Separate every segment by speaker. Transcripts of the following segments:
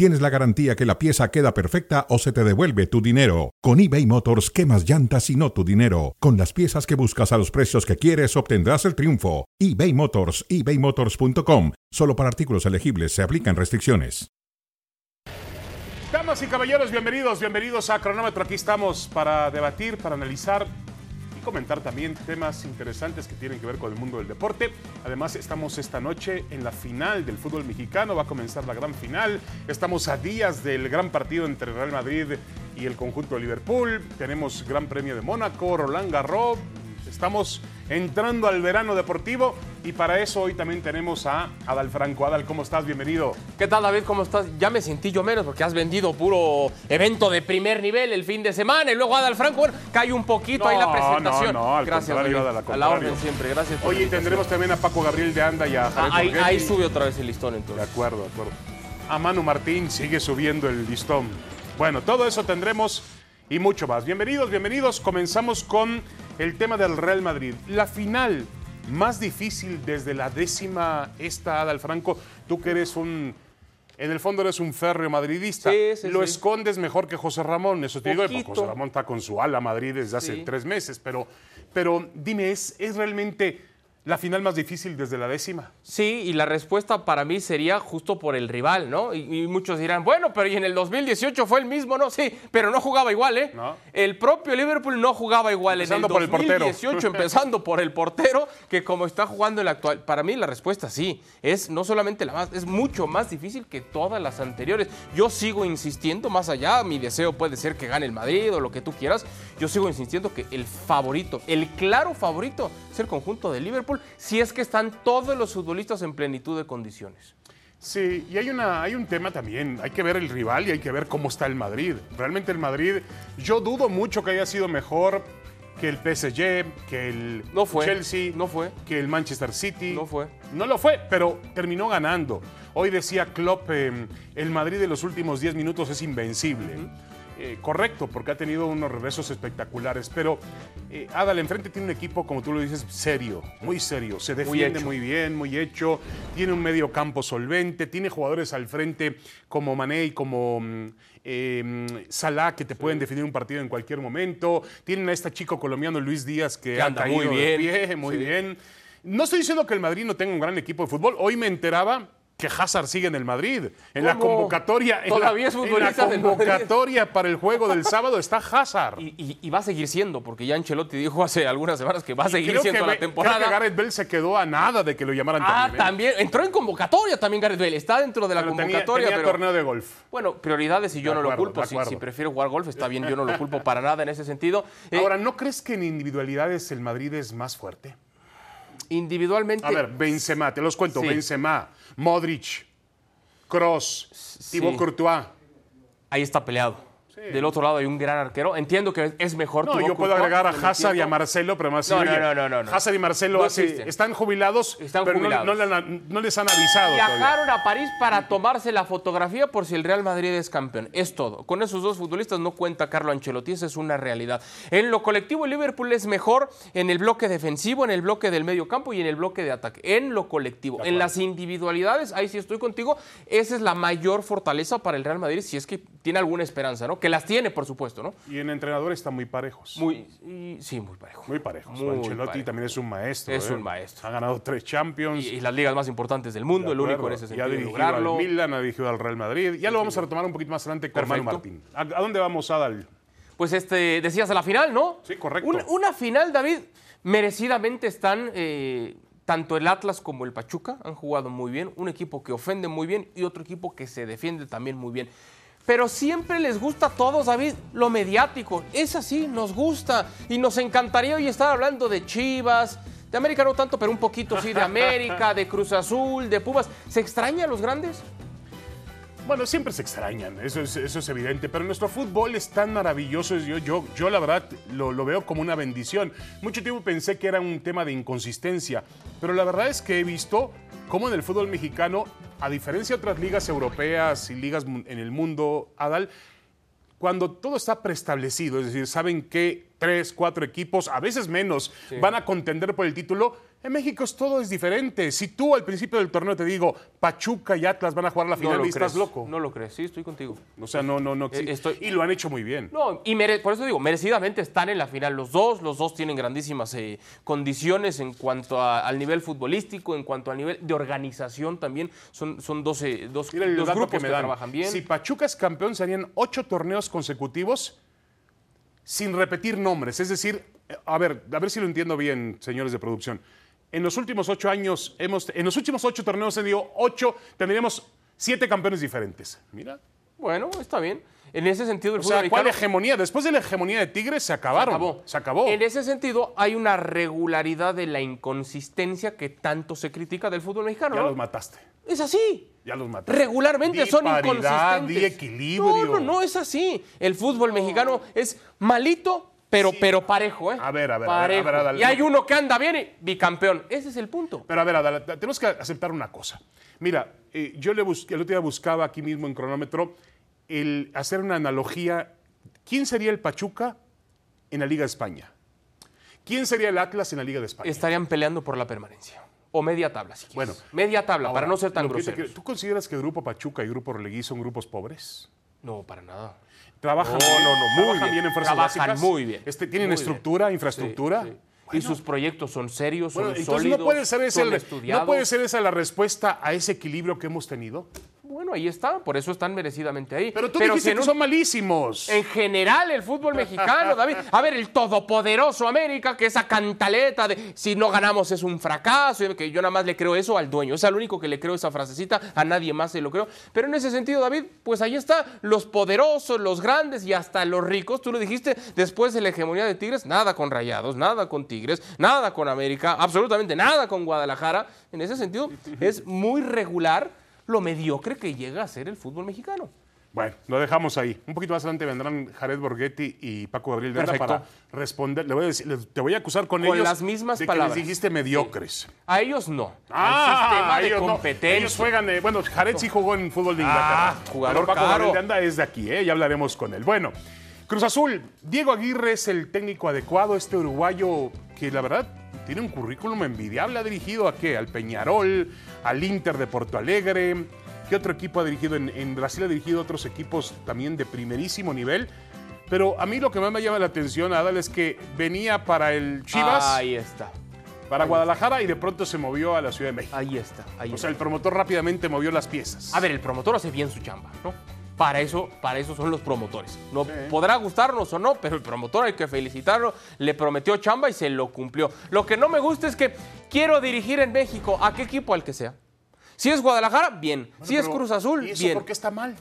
Speaker 1: tienes la garantía que la pieza queda perfecta o se te devuelve tu dinero. Con eBay Motors, quemas llantas y no tu dinero. Con las piezas que buscas a los precios que quieres, obtendrás el triunfo. eBay Motors, ebaymotors.com. Solo para artículos elegibles se aplican restricciones.
Speaker 2: Damas y caballeros, bienvenidos, bienvenidos a Cronómetro. Aquí estamos para debatir, para analizar comentar también temas interesantes que tienen que ver con el mundo del deporte. Además, estamos esta noche en la final del fútbol mexicano, va a comenzar la gran final. Estamos a días del gran partido entre Real Madrid y el conjunto de Liverpool. Tenemos Gran Premio de Mónaco, Roland Garros. Estamos entrando al verano deportivo y para eso hoy también tenemos a Adal Franco. Adal, ¿cómo estás? Bienvenido.
Speaker 3: ¿Qué tal, David? ¿Cómo estás? Ya me sentí yo menos porque has vendido puro evento de primer nivel el fin de semana y luego Adal Franco, bueno, cae un poquito ahí la presentación.
Speaker 2: No, no, al
Speaker 3: Gracias, David.
Speaker 2: Adal, al
Speaker 3: A la orden siempre, gracias. por
Speaker 2: Oye, tendremos también a Paco Gabriel de Anda y a
Speaker 3: Ah, ahí, ahí sube otra vez el listón
Speaker 2: De
Speaker 3: entonces.
Speaker 2: acuerdo, de acuerdo. A Manu Martín sigue subiendo el listón. Bueno, todo eso tendremos y mucho más. Bienvenidos, bienvenidos. Comenzamos con el tema del Real Madrid. La final más difícil desde la décima esta, Adal Franco. Tú que eres un... En el fondo eres un férreo madridista.
Speaker 3: Sí, sí,
Speaker 2: Lo
Speaker 3: sí.
Speaker 2: escondes mejor que José Ramón. Eso te digo, porque. José Ramón está con su ala Madrid desde hace tres meses. Pero, pero dime, ¿es, ¿es realmente la final más difícil desde la décima?
Speaker 3: Sí, y la respuesta para mí sería justo por el rival, ¿no? Y, y muchos dirán, bueno, pero y en el 2018 fue el mismo, ¿no? Sí, pero no jugaba igual, ¿eh?
Speaker 2: No.
Speaker 3: El propio Liverpool no jugaba igual
Speaker 2: Empezando
Speaker 3: en el
Speaker 2: el portero.
Speaker 3: 2018, empezando por el portero, que como está jugando el actual. Para mí la respuesta sí, es no solamente la más, es mucho más difícil que todas las anteriores. Yo sigo insistiendo, más allá, mi deseo puede ser que gane el Madrid o lo que tú quieras, yo sigo insistiendo que el favorito, el claro favorito, es el conjunto de Liverpool, si es que están todos los futbolistas en plenitud de condiciones.
Speaker 2: Sí, y hay, una, hay un tema también, hay que ver el rival y hay que ver cómo está el Madrid. Realmente el Madrid, yo dudo mucho que haya sido mejor que el PSG, que el
Speaker 3: No fue,
Speaker 2: Chelsea,
Speaker 3: no fue.
Speaker 2: que el Manchester City.
Speaker 3: No fue.
Speaker 2: No lo fue, pero terminó ganando. Hoy decía Klopp, eh, el Madrid de los últimos 10 minutos es invencible. Eh, correcto, porque ha tenido unos regresos espectaculares, pero eh, Adal enfrente tiene un equipo, como tú lo dices, serio, muy serio, se defiende muy bien, muy hecho, tiene un medio campo solvente, tiene jugadores al frente como Mané y como eh, Salah que te pueden definir un partido en cualquier momento, tienen a este chico colombiano Luis Díaz que,
Speaker 3: Que anda muy
Speaker 2: de
Speaker 3: bien.
Speaker 2: pie, muy
Speaker 3: Sí.
Speaker 2: bien. No estoy diciendo que el Madrid no tenga un gran equipo de fútbol, hoy me enteraba que Hazard sigue en el Madrid. En la convocatoria, en
Speaker 3: Todavía
Speaker 2: la,
Speaker 3: es
Speaker 2: en la
Speaker 3: futbolista del Madrid.
Speaker 2: convocatoria para el juego del sábado está Hazard.
Speaker 3: Y, y- y va a seguir siendo, porque ya Ancelotti dijo hace algunas semanas que va a seguir
Speaker 2: creo, que,
Speaker 3: siendo la
Speaker 2: creo
Speaker 3: temporada.
Speaker 2: que Gareth Bale se quedó a nada de que lo llamaran
Speaker 3: Ah,
Speaker 2: también. ¿eh?
Speaker 3: también. Entró en convocatoria también Gareth Bale. Está dentro de la
Speaker 2: Pero tenía,
Speaker 3: convocatoria,
Speaker 2: tenía
Speaker 3: pero.
Speaker 2: torneo de golf.
Speaker 3: Bueno, prioridades y yo no lo culpo. Si, prefiero jugar golf, está bien, yo no lo culpo para nada en ese sentido.
Speaker 2: Ahora, ¿no crees que en individualidades el Madrid es más fuerte?
Speaker 3: Individualmente.
Speaker 2: A ver, Benzema, te los cuento.
Speaker 3: Sí.
Speaker 2: Benzema, Modric, Cross, Thibaut Courtois.
Speaker 3: Ahí está peleado. Del otro lado hay un gran arquero. Entiendo que es mejor.
Speaker 2: No, yo puedo agregar a Hazard y a. Marcelo, pero más
Speaker 3: No, no, no, no, no.
Speaker 2: Hazard y Marcelo hace- están jubilados,
Speaker 3: Están
Speaker 2: pero no-
Speaker 3: jubilados.
Speaker 2: No, les han avisado. todavía.
Speaker 3: Viajaron a París para tomarse la fotografía por si el Real Madrid es campeón. Es todo. Con esos dos futbolistas no cuenta Carlo Ancelotti, esa es una realidad. En lo colectivo, el Liverpool es mejor en el bloque defensivo, en el bloque del medio campo y en el bloque de ataque. En lo colectivo. En las individualidades, ahí sí estoy contigo, esa es la mayor fortaleza para el Real Madrid, si es que tiene alguna esperanza, ¿no? Que las tiene, por supuesto, ¿no?
Speaker 2: Y en entrenadores están muy parejos.
Speaker 3: Muy, y- sí, muy parejo.
Speaker 2: Muy parejos.
Speaker 3: Muy
Speaker 2: Ancelotti
Speaker 3: parejo.
Speaker 2: también es un maestro.
Speaker 3: Es
Speaker 2: ¿eh?
Speaker 3: un maestro.
Speaker 2: Ha ganado tres Champions.
Speaker 3: Y, y las ligas más importantes del mundo,
Speaker 2: De
Speaker 3: el único en ese sentido
Speaker 2: ha
Speaker 3: de
Speaker 2: dirigido
Speaker 3: lograrlo.
Speaker 2: al Milan, ha dirigido al Real Madrid. Ya lo vamos a retomar un poquito más adelante con Manu
Speaker 3: Perfecto.
Speaker 2: Martín. ¿A, a dónde vamos, Adal?
Speaker 3: Pues este, decías a la final, ¿no?
Speaker 2: Sí, correcto.
Speaker 3: Una, una final, David, merecidamente están eh, tanto el Atlas como el Pachuca, han jugado muy bien, un equipo que ofende muy bien y otro equipo que se defiende también muy bien. Pero siempre les gusta a todos, David, lo mediático. Es así, nos gusta. Y nos encantaría hoy estar hablando de Chivas, de América no tanto, pero un poquito sí de América, de Cruz Azul, de Pumas. ¿Se extraña a los grandes?
Speaker 2: Bueno, siempre se extrañan, eso es, eso es evidente, pero nuestro fútbol es tan maravilloso, yo, yo, yo la verdad lo, lo veo como una bendición. Mucho tiempo pensé que era un tema de inconsistencia, pero la verdad es que he visto cómo en el fútbol mexicano a diferencia de otras ligas europeas y ligas en el mundo, Adal, cuando todo está preestablecido, es decir, saben que tres, cuatro equipos, a veces menos, van a contender por el título, en México es todo es diferente. Si tú al principio del torneo te digo, Pachuca y Atlas van a jugar la
Speaker 3: No
Speaker 2: final,
Speaker 3: lo
Speaker 2: y estás
Speaker 3: crees,
Speaker 2: loco.
Speaker 3: No lo crees, sí, estoy contigo.
Speaker 2: O sea, no, no, no.
Speaker 3: Eh, estoy-
Speaker 2: Y lo han hecho muy bien.
Speaker 3: No, y mere- por eso digo, merecidamente están en la final los dos, los dos tienen grandísimas eh, condiciones en cuanto a- al nivel futbolístico, en cuanto al nivel de organización también, son, son dos, eh, dos,
Speaker 2: Mira
Speaker 3: dos grupos
Speaker 2: que
Speaker 3: que,
Speaker 2: me dan.
Speaker 3: trabajan bien.
Speaker 2: Si Pachuca es campeón, serían ocho torneos consecutivos sin repetir nombres. Es decir, eh, a ver, a ver si lo entiendo bien, señores de producción. En los últimos ocho años, hemos, en los últimos ocho torneos, he tenido ocho, tendríamos siete campeones diferentes. Mira.
Speaker 3: Bueno, está bien. En ese sentido, el
Speaker 2: O
Speaker 3: fútbol
Speaker 2: sea, ¿cuál hegemonía? Después de la hegemonía de Tigres, se acabaron.
Speaker 3: acabó.
Speaker 2: Se acabó.
Speaker 3: En ese sentido, hay una regularidad de la inconsistencia que tanto se critica del fútbol mexicano.
Speaker 2: Ya
Speaker 3: ¿no?
Speaker 2: los mataste.
Speaker 3: Es así.
Speaker 2: Ya los mataste.
Speaker 3: Regularmente
Speaker 2: Di
Speaker 3: son
Speaker 2: paridad,
Speaker 3: inconsistentes.
Speaker 2: Di equilibrio.
Speaker 3: No, no, no es así. El fútbol mexicano es malito, pero, pero parejo, ¿eh?
Speaker 2: A ver, a ver, a ver,
Speaker 3: Parejo.
Speaker 2: a ver, Adal,
Speaker 3: y hay
Speaker 2: no.
Speaker 3: uno que anda bien y bicampeón. Ese es el punto.
Speaker 2: Pero a ver, Adal, tenemos que aceptar una cosa. Mira, eh, yo le busqué, el otro día buscaba aquí mismo en cronómetro el hacer una analogía. ¿Quién sería el Pachuca en la Liga de España? ¿Quién sería el Atlas en la Liga de España?
Speaker 3: Estarían peleando por la permanencia. O media tabla, si quieres.
Speaker 2: Bueno.
Speaker 3: Media tabla,
Speaker 2: Ahora,
Speaker 3: para no ser tan groseros.
Speaker 2: quiero- ¿Tú consideras que Grupo Pachuca y Grupo Relegui son grupos pobres?
Speaker 3: No, para nada.
Speaker 2: ¿Trabajan
Speaker 3: No,
Speaker 2: bien?
Speaker 3: no, no, muy
Speaker 2: ¿Trabajan
Speaker 3: bien.
Speaker 2: en fuerzas
Speaker 3: Trabajan
Speaker 2: básicas?
Speaker 3: muy bien.
Speaker 2: Este, ¿Tienen
Speaker 3: Muy
Speaker 2: estructura,
Speaker 3: bien.
Speaker 2: infraestructura?
Speaker 3: Sí, sí. y sus proyectos son serios, son
Speaker 2: Bueno, entonces
Speaker 3: sólidos,
Speaker 2: no puede, ser ese
Speaker 3: son
Speaker 2: el-
Speaker 3: estudiados.
Speaker 2: no puede ser esa la respuesta a ese equilibrio que hemos tenido.
Speaker 3: Bueno, ahí está, por eso están merecidamente ahí.
Speaker 2: Pero tú dijiste que
Speaker 3: un-
Speaker 2: son malísimos.
Speaker 3: En general, el fútbol mexicano, David. A ver, el todopoderoso América, que esa cantaleta de si no ganamos es un fracaso, que yo nada más le creo eso al dueño. Es al único que le creo esa frasecita, a nadie más se lo creo. Pero en ese sentido, David, pues ahí está, los poderosos, los grandes y hasta los ricos. Tú lo dijiste, después de la hegemonía de Tigres, nada con Rayados, nada con Tigres, nada con América, absolutamente nada con Guadalajara. En ese sentido, es muy regular lo mediocre que llega a ser el fútbol mexicano.
Speaker 2: Bueno, lo dejamos ahí. Un poquito más adelante vendrán Jared Borghetti y Paco Gabriel de Anda
Speaker 3: Perfecto.
Speaker 2: para responder. Le voy a decir- te voy a acusar con,
Speaker 3: Con
Speaker 2: ellos
Speaker 3: las mismas
Speaker 2: de
Speaker 3: palabras.
Speaker 2: que les dijiste mediocres.
Speaker 3: A ellos no.
Speaker 2: Ah,
Speaker 3: al sistema de
Speaker 2: ellos no.
Speaker 3: competencia.
Speaker 2: Ellos juegan, eh, bueno, Jared sí jugó en fútbol de Inglaterra.
Speaker 3: Ah, jugador
Speaker 2: pero Paco
Speaker 3: caro.
Speaker 2: Gabriel de Anda es de aquí, ¿eh? ya hablaremos con él. Bueno, Cruz Azul, Diego Aguirre es el técnico adecuado, este uruguayo que la verdad tiene un currículum envidiable. Ha dirigido a qué? Al Peñarol, al Inter de Porto Alegre. ¿Qué otro equipo ha dirigido? En, en Brasil ha dirigido otros equipos también de primerísimo nivel. Pero a mí lo que más me llama la atención, Adal, es que venía para el Chivas,
Speaker 3: Ahí está.
Speaker 2: para Guadalajara y de pronto se movió a la Ciudad de México.
Speaker 3: Ahí está. Ahí
Speaker 2: O
Speaker 3: está.
Speaker 2: sea, el promotor rápidamente movió las piezas.
Speaker 3: A ver, el promotor hace bien su chamba, ¿no? Para eso, para eso son los promotores. No podrá gustarnos o no, pero el promotor hay que felicitarlo. Le prometió chamba y se lo cumplió. Lo que no me gusta es que quiero dirigir en México a qué equipo al que sea. Si es Guadalajara, bien. si es Cruz Azul,
Speaker 2: ¿Y eso
Speaker 3: bien.
Speaker 2: por qué está mal?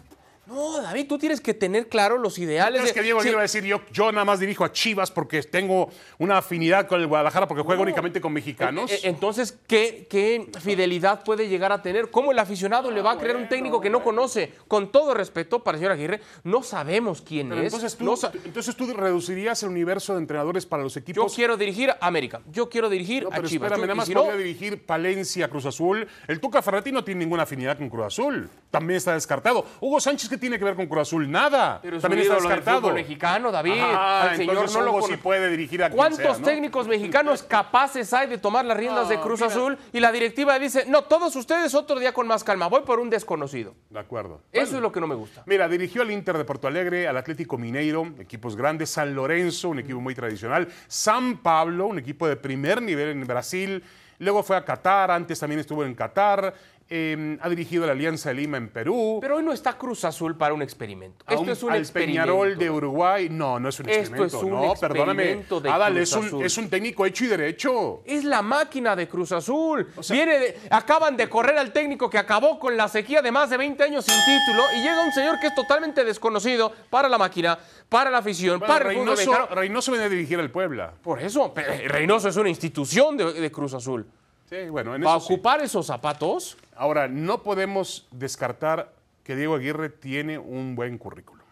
Speaker 3: No, David, tú tienes que tener claro los ideales.
Speaker 2: Es
Speaker 3: de-
Speaker 2: que Diego
Speaker 3: Sí,
Speaker 2: Aguirre va a decir, yo, yo nada más dirijo a Chivas porque tengo una afinidad con el Guadalajara porque juega
Speaker 3: No.
Speaker 2: únicamente con mexicanos.
Speaker 3: Eh, eh, Entonces, ¿qué, qué fidelidad puede llegar a tener? ¿Cómo el aficionado le va a creer un técnico que no conoce? Con todo respeto para el señor Aguirre, no sabemos quién
Speaker 2: Pero
Speaker 3: es.
Speaker 2: entonces, tú,
Speaker 3: no sa-
Speaker 2: entonces tú reducirías el universo de entrenadores para los
Speaker 3: yo
Speaker 2: equipos.
Speaker 3: quiero dirigir a América, yo quiero dirigir
Speaker 2: No,
Speaker 3: a Chivas.
Speaker 2: espérame,
Speaker 3: Yo-
Speaker 2: nada más
Speaker 3: si
Speaker 2: podría dirigir Palencia, Cruz Azul. El Tuca Ferretti no tiene ninguna afinidad con Cruz Azul. También está descartado. Hugo Sánchez, ¿qué tiene que ver con Cruz Azul? Nada.
Speaker 3: pero es
Speaker 2: También
Speaker 3: un
Speaker 2: está descartado.
Speaker 3: mexicano, David.
Speaker 2: Ah,
Speaker 3: Al señor no lo
Speaker 2: sí puede dirigir a
Speaker 3: ¿Cuántos
Speaker 2: sea, ¿no?
Speaker 3: técnicos mexicanos capaces hay de tomar las riendas de Cruz
Speaker 2: mira.
Speaker 3: Azul? Y la directiva dice, no, todos ustedes otro día con más calma, voy por un desconocido.
Speaker 2: De acuerdo.
Speaker 3: Eso es lo que no me gusta.
Speaker 2: Mira, dirigió al Inter de Porto Alegre, al Atlético Mineiro, equipos grandes, San Lorenzo, un equipo muy tradicional, San Pablo, un equipo de primer nivel en Brasil, luego fue a Qatar, antes también estuvo en Qatar, eh, ha dirigido la Alianza de Lima en Perú.
Speaker 3: Pero hoy no está Cruz Azul para un experimento. Esto
Speaker 2: un-
Speaker 3: es un
Speaker 2: al
Speaker 3: experimento.
Speaker 2: Peñarol de Uruguay, no, no es un
Speaker 3: Esto
Speaker 2: experimento.
Speaker 3: es un
Speaker 2: no, perdóname.
Speaker 3: experimento de
Speaker 2: Adal,
Speaker 3: Cruz
Speaker 2: es un, es un técnico hecho y derecho.
Speaker 3: Es la máquina de Cruz Azul. Viene de- acaban de correr al técnico que acabó con la sequía de más de 20 años sin título y llega un señor que es totalmente desconocido para la máquina, para la afición,
Speaker 2: Bueno,
Speaker 3: para el
Speaker 2: Reynoso,
Speaker 3: mexicano.
Speaker 2: Reynoso viene a dirigir al Puebla.
Speaker 3: Por eso, Reynoso es una institución de, de Cruz Azul.
Speaker 2: Sí, bueno, en
Speaker 3: Para
Speaker 2: eso sí.
Speaker 3: ocupar esos zapatos,
Speaker 2: Ahora, no podemos descartar que Diego Aguirre tiene un buen currículum.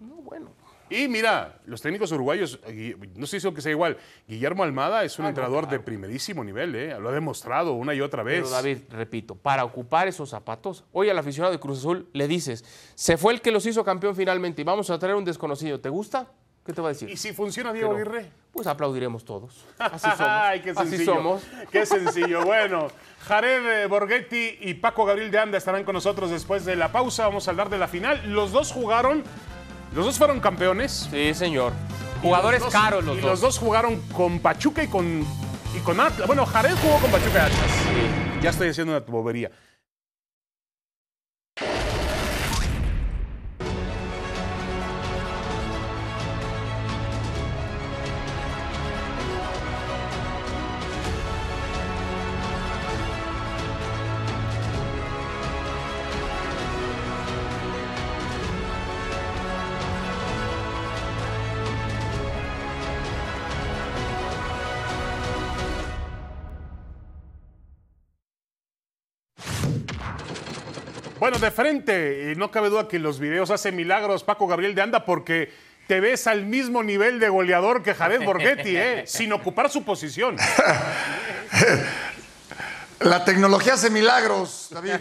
Speaker 3: no, bueno.
Speaker 2: Y mira, los técnicos uruguayos, no sé si que sea igual, Guillermo Almada es un ah, entrenador de primerísimo nivel, ¿eh? lo ha demostrado una y otra vez.
Speaker 3: Pero David, repito, para ocupar esos zapatos, hoy al aficionado de Cruz Azul le dices, se fue el que los hizo campeón finalmente y vamos a traer un desconocido, ¿te gusta? ¿Qué te va a decir?
Speaker 2: ¿Y si funciona Diego Aguirre?
Speaker 3: Pues aplaudiremos todos. Así somos.
Speaker 2: Ay, qué sencillo. Así somos. Qué sencillo. bueno, Jared Borghetti y Paco Gabriel de Anda estarán con nosotros después de la pausa. Vamos a hablar de la final. Los dos jugaron, los dos fueron campeones.
Speaker 3: Sí, señor. Jugadores caros los
Speaker 2: y
Speaker 3: dos.
Speaker 2: los dos jugaron con Pachuca y con, y con Atlas. Bueno, Jared jugó con Pachuca y Atlas. Sí. Ya estoy haciendo una bobería. Bueno, de frente, y no cabe duda que los videos hacen milagros Paco Gabriel de Anda porque te ves al mismo nivel de goleador que Jared Borghetti, ¿eh? sin ocupar su posición.
Speaker 4: La tecnología hace milagros, David.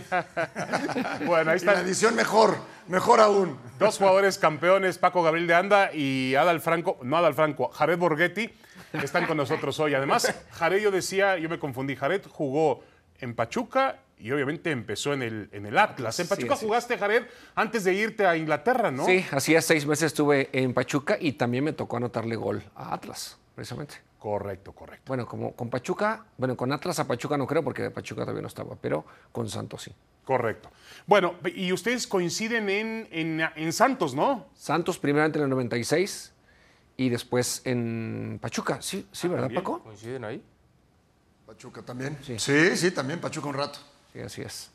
Speaker 2: bueno, ahí está.
Speaker 4: la edición mejor, mejor aún.
Speaker 2: Dos jugadores campeones, Paco Gabriel de Anda y Adal Franco, no Adal Franco, Jared Borghetti, están con nosotros hoy. Además, Jared, yo decía, yo me confundí, Jared jugó en Pachuca y obviamente empezó en el, en el Atlas. En Pachuca jugaste, Jared, antes de irte a Inglaterra, ¿no?
Speaker 5: Sí, hacía seis meses estuve en Pachuca y también me tocó anotarle gol a Atlas, precisamente.
Speaker 2: Correcto, correcto.
Speaker 5: Bueno, como con Pachuca, bueno, con Atlas a Pachuca no creo porque de Pachuca todavía no estaba, pero con Santos sí.
Speaker 2: Correcto. Bueno, y ustedes coinciden en, en, Santos, ¿no?
Speaker 5: Santos primeramente en el 96 y después en Pachuca. Sí, sí, ¿verdad, Paco?
Speaker 3: ¿Coinciden ahí?
Speaker 4: Pachuca también. Sí. sí, sí, también Pachuca un rato.
Speaker 5: Sí, así es.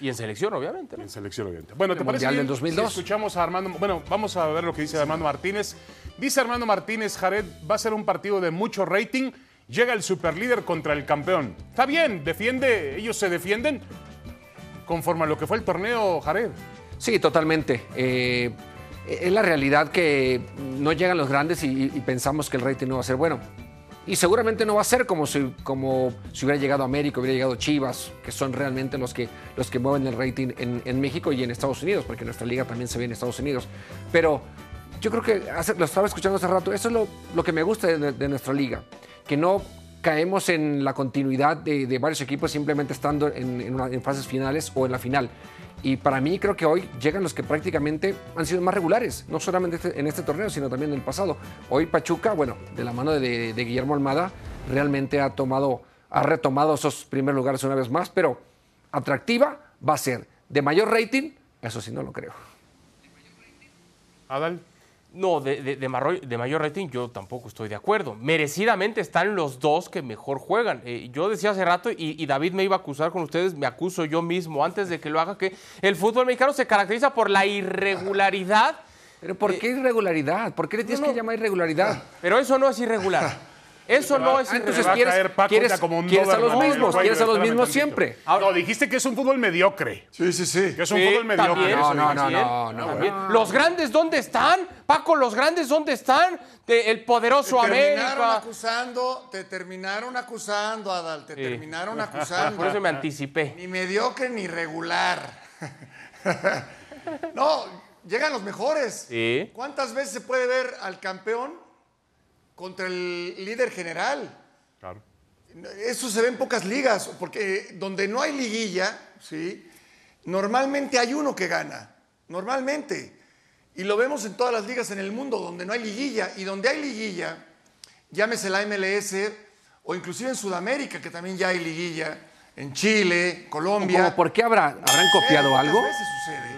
Speaker 3: Y en selección, obviamente.
Speaker 2: En selección, obviamente. Bueno, ¿te
Speaker 5: parece
Speaker 2: Mundial
Speaker 5: del 2002.
Speaker 2: escuchamos a Armando. Bueno, vamos a ver lo que dice Armando Martínez. Dice Armando Martínez, Jared, va a ser un partido de mucho rating. Llega el superlíder contra el campeón. Está bien, defiende, ellos se defienden conforme a lo que fue el torneo, Jared.
Speaker 5: Sí, totalmente. Eh, es la realidad que no llegan los grandes y pensamos que el rating no va a ser bueno y seguramente no va a ser como si, como si hubiera llegado América, hubiera llegado Chivas, que son realmente los que, los que mueven el rating en, México y en Estados Unidos, porque nuestra liga también se ve en Estados Unidos. Pero yo creo que lo estaba escuchando hace rato, eso es lo, que me gusta de, nuestra liga, que no caemos en la continuidad de, varios equipos simplemente estando en, en fases finales o en la final. Y para mí creo que hoy llegan los que prácticamente han sido más regulares, no solamente este, en este torneo, sino también en el pasado. Hoy Pachuca, bueno, de la mano de, Guillermo Almada, realmente ha tomado, ha retomado esos primeros lugares una vez más, pero atractiva va a ser. De mayor rating, eso sí no lo creo.
Speaker 2: Adal.
Speaker 3: No, de, de, mayor rating yo tampoco estoy de acuerdo. Merecidamente están los dos que mejor juegan. Eh, yo decía hace rato, y, David me iba a acusar con ustedes, me acuso yo mismo antes de que lo haga, que el fútbol mexicano se caracteriza por la irregularidad.
Speaker 5: ¿Pero por qué irregularidad? ¿Por qué le tienes que llamar irregularidad?
Speaker 3: Pero eso no es irregular. Eso no es
Speaker 5: Entonces quieres, quieres, como un quieres a los mismos, quieres a los mismos siempre.
Speaker 2: no, dijiste que es un fútbol mediocre.
Speaker 4: Sí, sí, sí.
Speaker 2: Que es un fútbol mediocre.
Speaker 5: no, no, no, no,
Speaker 3: Los grandes, ¿dónde están? Paco, los grandes, ¿dónde están? el poderoso
Speaker 4: te
Speaker 3: América.
Speaker 4: Terminaron acusando, te terminaron acusando, Adal, te terminaron acusando.
Speaker 3: Por eso me anticipé.
Speaker 4: Ni mediocre ni regular. no, llegan los mejores.
Speaker 3: Sí.
Speaker 4: ¿Cuántas veces se puede ver al campeón contra el líder general.
Speaker 2: Claro.
Speaker 4: Eso se ve en pocas ligas, porque donde no hay liguilla, ¿sí? normalmente hay uno que gana, normalmente. Y lo vemos en todas las ligas en el mundo, donde no hay liguilla. Y donde hay liguilla, llámese la MLS o inclusive en Sudamérica, que también ya hay liguilla, en Chile, Colombia.
Speaker 5: ¿Por qué habrá, habrán copiado algo?
Speaker 4: veces sucede.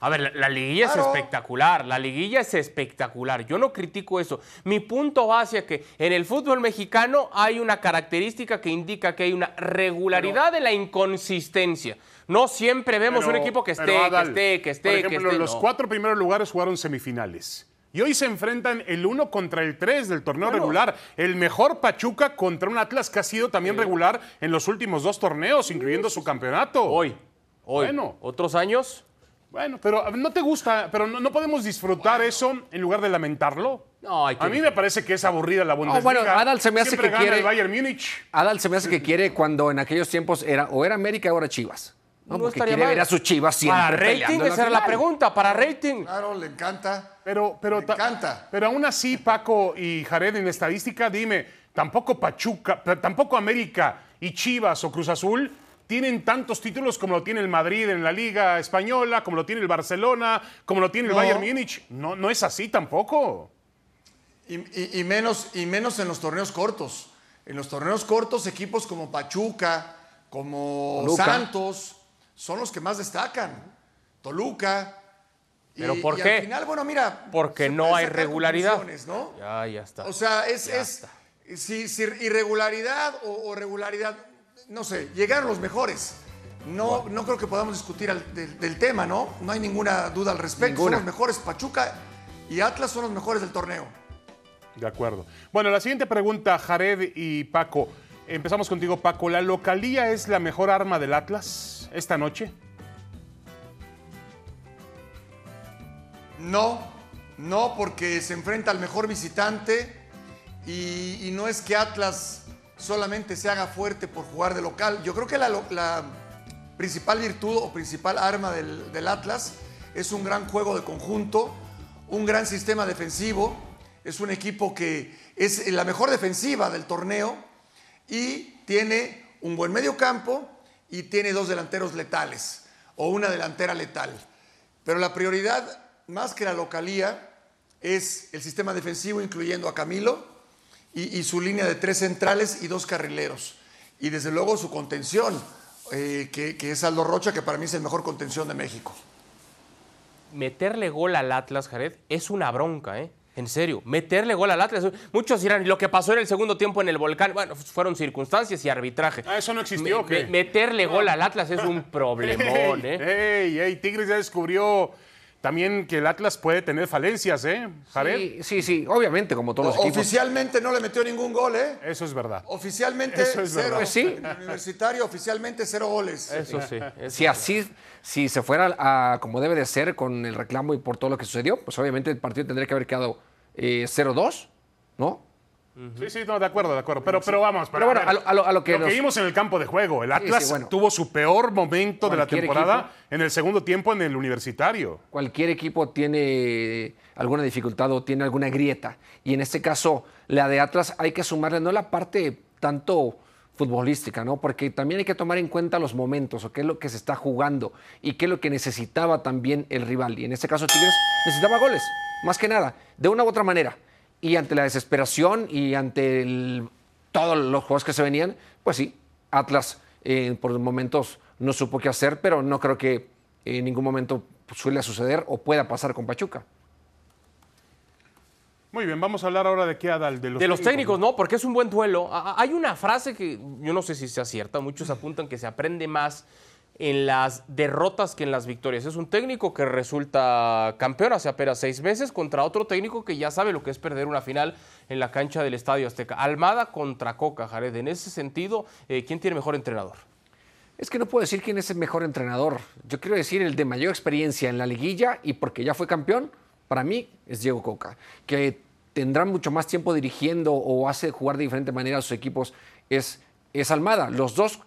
Speaker 3: A ver, la, liguilla es espectacular, la liguilla es espectacular. Yo no critico eso. Mi punto va hacia que en el fútbol mexicano hay una característica que indica que hay una regularidad de la inconsistencia. No siempre vemos un equipo que esté, que esté, que esté,
Speaker 2: por ejemplo, Los cuatro primeros lugares jugaron semifinales. Y hoy se enfrentan el uno contra el tres del torneo regular. El mejor Pachuca contra un Atlas que ha sido también regular en los últimos dos torneos, incluyendo su campeonato.
Speaker 3: Hoy, hoy. Bueno. Otros años,
Speaker 2: Bueno, pero no te gusta, pero no, no podemos disfrutar eso en lugar de lamentarlo.
Speaker 3: No, hay que-
Speaker 2: A mí me parece que es aburrida la Bundesliga.
Speaker 5: bueno, Adal se me hace
Speaker 2: Siempre
Speaker 5: que quiere-
Speaker 2: el Bayern Múnich.
Speaker 5: Adal se me hace que quiere cuando en aquellos tiempos era o era América o era Chivas. ¿no?
Speaker 3: No
Speaker 5: Porque quiere
Speaker 3: mal.
Speaker 5: ver a sus Chivas siempre
Speaker 3: Para rating, esa era la pregunta. Para rating.
Speaker 4: Claro, le encanta.
Speaker 2: Pero, pero,
Speaker 4: Me
Speaker 2: ta-
Speaker 4: encanta.
Speaker 2: pero aún así, Paco y Jared, en estadística, dime, tampoco Pachuca, tampoco América y Chivas o Cruz Azul tienen tantos títulos como lo tiene el Madrid en la Liga Española, como lo tiene el Barcelona, como lo tiene el
Speaker 4: No.
Speaker 2: Bayern Múnich. No, no es así tampoco.
Speaker 4: Y, y- y menos, y menos en los torneos cortos. En los torneos cortos, equipos como Pachuca, como
Speaker 5: Toluca.
Speaker 4: Santos, son los que más destacan. Toluca. Y-
Speaker 3: ¿Pero por
Speaker 4: y
Speaker 3: qué?
Speaker 4: al final, bueno, mira.
Speaker 3: Porque no hay regularidad.
Speaker 4: ¿no?
Speaker 3: Ya, ya está.
Speaker 4: O sea, es,
Speaker 3: Ya
Speaker 4: es si, si irregularidad o, o regularidad, no sé, llegaron los mejores. No, no creo que podamos discutir al- del, del tema, ¿no? No hay ninguna duda al respecto.
Speaker 5: Ninguna.
Speaker 4: Son los mejores. Pachuca y Atlas son los mejores del torneo.
Speaker 2: De acuerdo. Bueno, la siguiente pregunta, Jared y Paco. Empezamos contigo, Paco. ¿La localía es la mejor arma del Atlas esta noche?
Speaker 4: No, no, porque se enfrenta al mejor visitante y, y no es que Atlas solamente se haga fuerte por jugar de local. Yo creo que la, principal virtud o principal arma del, del Atlas es un gran juego de conjunto, un gran sistema defensivo. Es un equipo que es la mejor defensiva del torneo y tiene un buen medio campo y tiene dos delanteros letales o una delantera letal. Pero la prioridad, más que la localía, es el sistema defensivo, incluyendo a Camilo y, y su línea de tres centrales y dos carrileros. Y desde luego su contención, eh, que, que es Aldo Rocha, que para mí es el mejor contención de México.
Speaker 3: meterle gol al Atlas, Jared, es una bronca, ¿eh? En serio, meterle gol al Atlas. Muchos dirán, lo que pasó en el segundo tiempo en el volcán, bueno, fueron circunstancias y arbitraje.
Speaker 2: Ah, ¿eso no existió o
Speaker 3: Me-
Speaker 2: qué?
Speaker 3: me- meterle gol al Atlas es un problemón, ¿eh?
Speaker 2: Ey, ey, Tigres ya descubrió también que el Atlas puede tener falencias, ¿eh, Jared?
Speaker 5: Sí, sí, sí, obviamente, como todos los equipos.
Speaker 4: Oficialmente no le metió ningún gol, ¿eh?
Speaker 2: Eso es verdad.
Speaker 4: Oficialmente
Speaker 2: Eso es
Speaker 4: cero.
Speaker 2: verdad.
Speaker 5: Pues sí.
Speaker 4: En el universitario, oficialmente cero goles.
Speaker 3: Eso sí. eso
Speaker 5: Si así, si se fuera a, como debe de ser con el reclamo y por todo lo que sucedió, pues obviamente el partido tendría que haber quedado eh, 0-2, ¿no?
Speaker 2: Sí, sí, no, de acuerdo, de acuerdo. Pero, pero vamos,
Speaker 5: Pero bueno,
Speaker 2: ver,
Speaker 5: a lo- a lo- a lo que
Speaker 2: vimos en el campo de juego. El Atlas
Speaker 5: sí, bueno.
Speaker 2: tuvo su peor momento de la temporada
Speaker 5: equipo.
Speaker 2: en el segundo tiempo en el universitario.
Speaker 5: Cualquier equipo tiene alguna dificultad o tiene alguna grieta. Y en este caso, la de Atlas hay que sumarle no la parte tanto futbolística, ¿no? Porque también hay que tomar en cuenta los momentos o qué es lo que se está jugando y qué es lo que necesitaba también el rival. Y en este caso Tigres necesitaba goles, más que nada, de una u otra manera. Y ante la desesperación y ante el- todos los juegos que se venían, pues sí, Atlas eh, por momentos no supo qué hacer, pero no creo que en ningún momento suele suceder o pueda pasar con Pachuca.
Speaker 2: Muy bien, vamos a hablar ahora de qué, Adal, de los,
Speaker 3: de los técnicos, no, porque es un buen duelo. Hay una frase que yo no sé si sea cierta, muchos apuntan que se aprende más en las derrotas que en las victorias. Es un técnico que resulta campeón hace apenas seis meses contra otro técnico que ya sabe lo que es perder una final en la cancha del Estadio Azteca. Almada contra Coca, Jared. En ese sentido, eh, ¿quién tiene mejor entrenador?
Speaker 5: Es que no puedo decir quién es el mejor entrenador. Yo quiero decir el de mayor experiencia en la liguilla y porque ya fue campeón, para mí es Diego Coca, que tendrá mucho más tiempo dirigiendo o hace jugar de diferente manera a sus equipos, es, es Almada. Los dos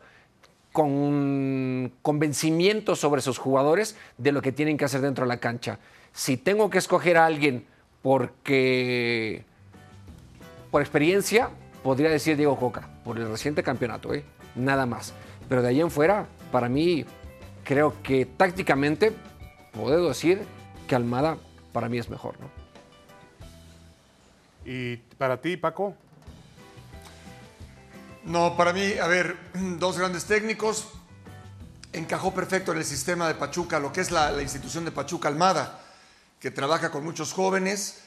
Speaker 5: con convencimiento sobre sus jugadores de lo que tienen que hacer dentro de la cancha. Si tengo que escoger a alguien porque por experiencia, podría decir Diego Coca, por el reciente campeonato, ¿eh? nada más. Pero de ahí en fuera, para mí, creo que tácticamente, puedo decir que Almada para mí es mejor.
Speaker 2: ¿Y para ti, Paco?
Speaker 4: No, para mí, a ver, dos grandes técnicos. Encajó perfecto en el sistema de Pachuca, lo que es la, institución de Pachuca Almada, que trabaja con muchos jóvenes,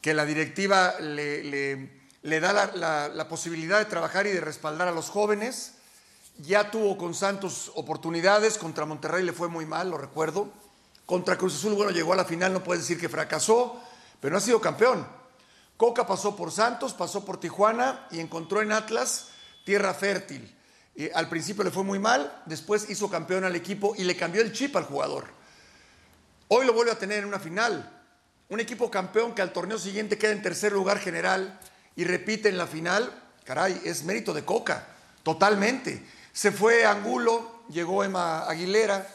Speaker 4: que la directiva le, da la, posibilidad de trabajar y de respaldar a los jóvenes. Ya tuvo con Santos oportunidades, contra Monterrey le fue muy mal, lo recuerdo. Contra Cruz Azul, bueno, llegó a la final, no puede decir que fracasó, pero no ha sido campeón. Coca pasó por Santos, pasó por Tijuana y encontró en Atlas tierra fértil. Eh, al principio le fue muy mal, después hizo campeón al equipo y le cambió el chip al jugador. Hoy lo vuelve a tener en una final. Un equipo campeón que al torneo siguiente queda en tercer lugar general y repite en la final, caray, es mérito de Coca, totalmente. Se fue Angulo, llegó Emma Aguilera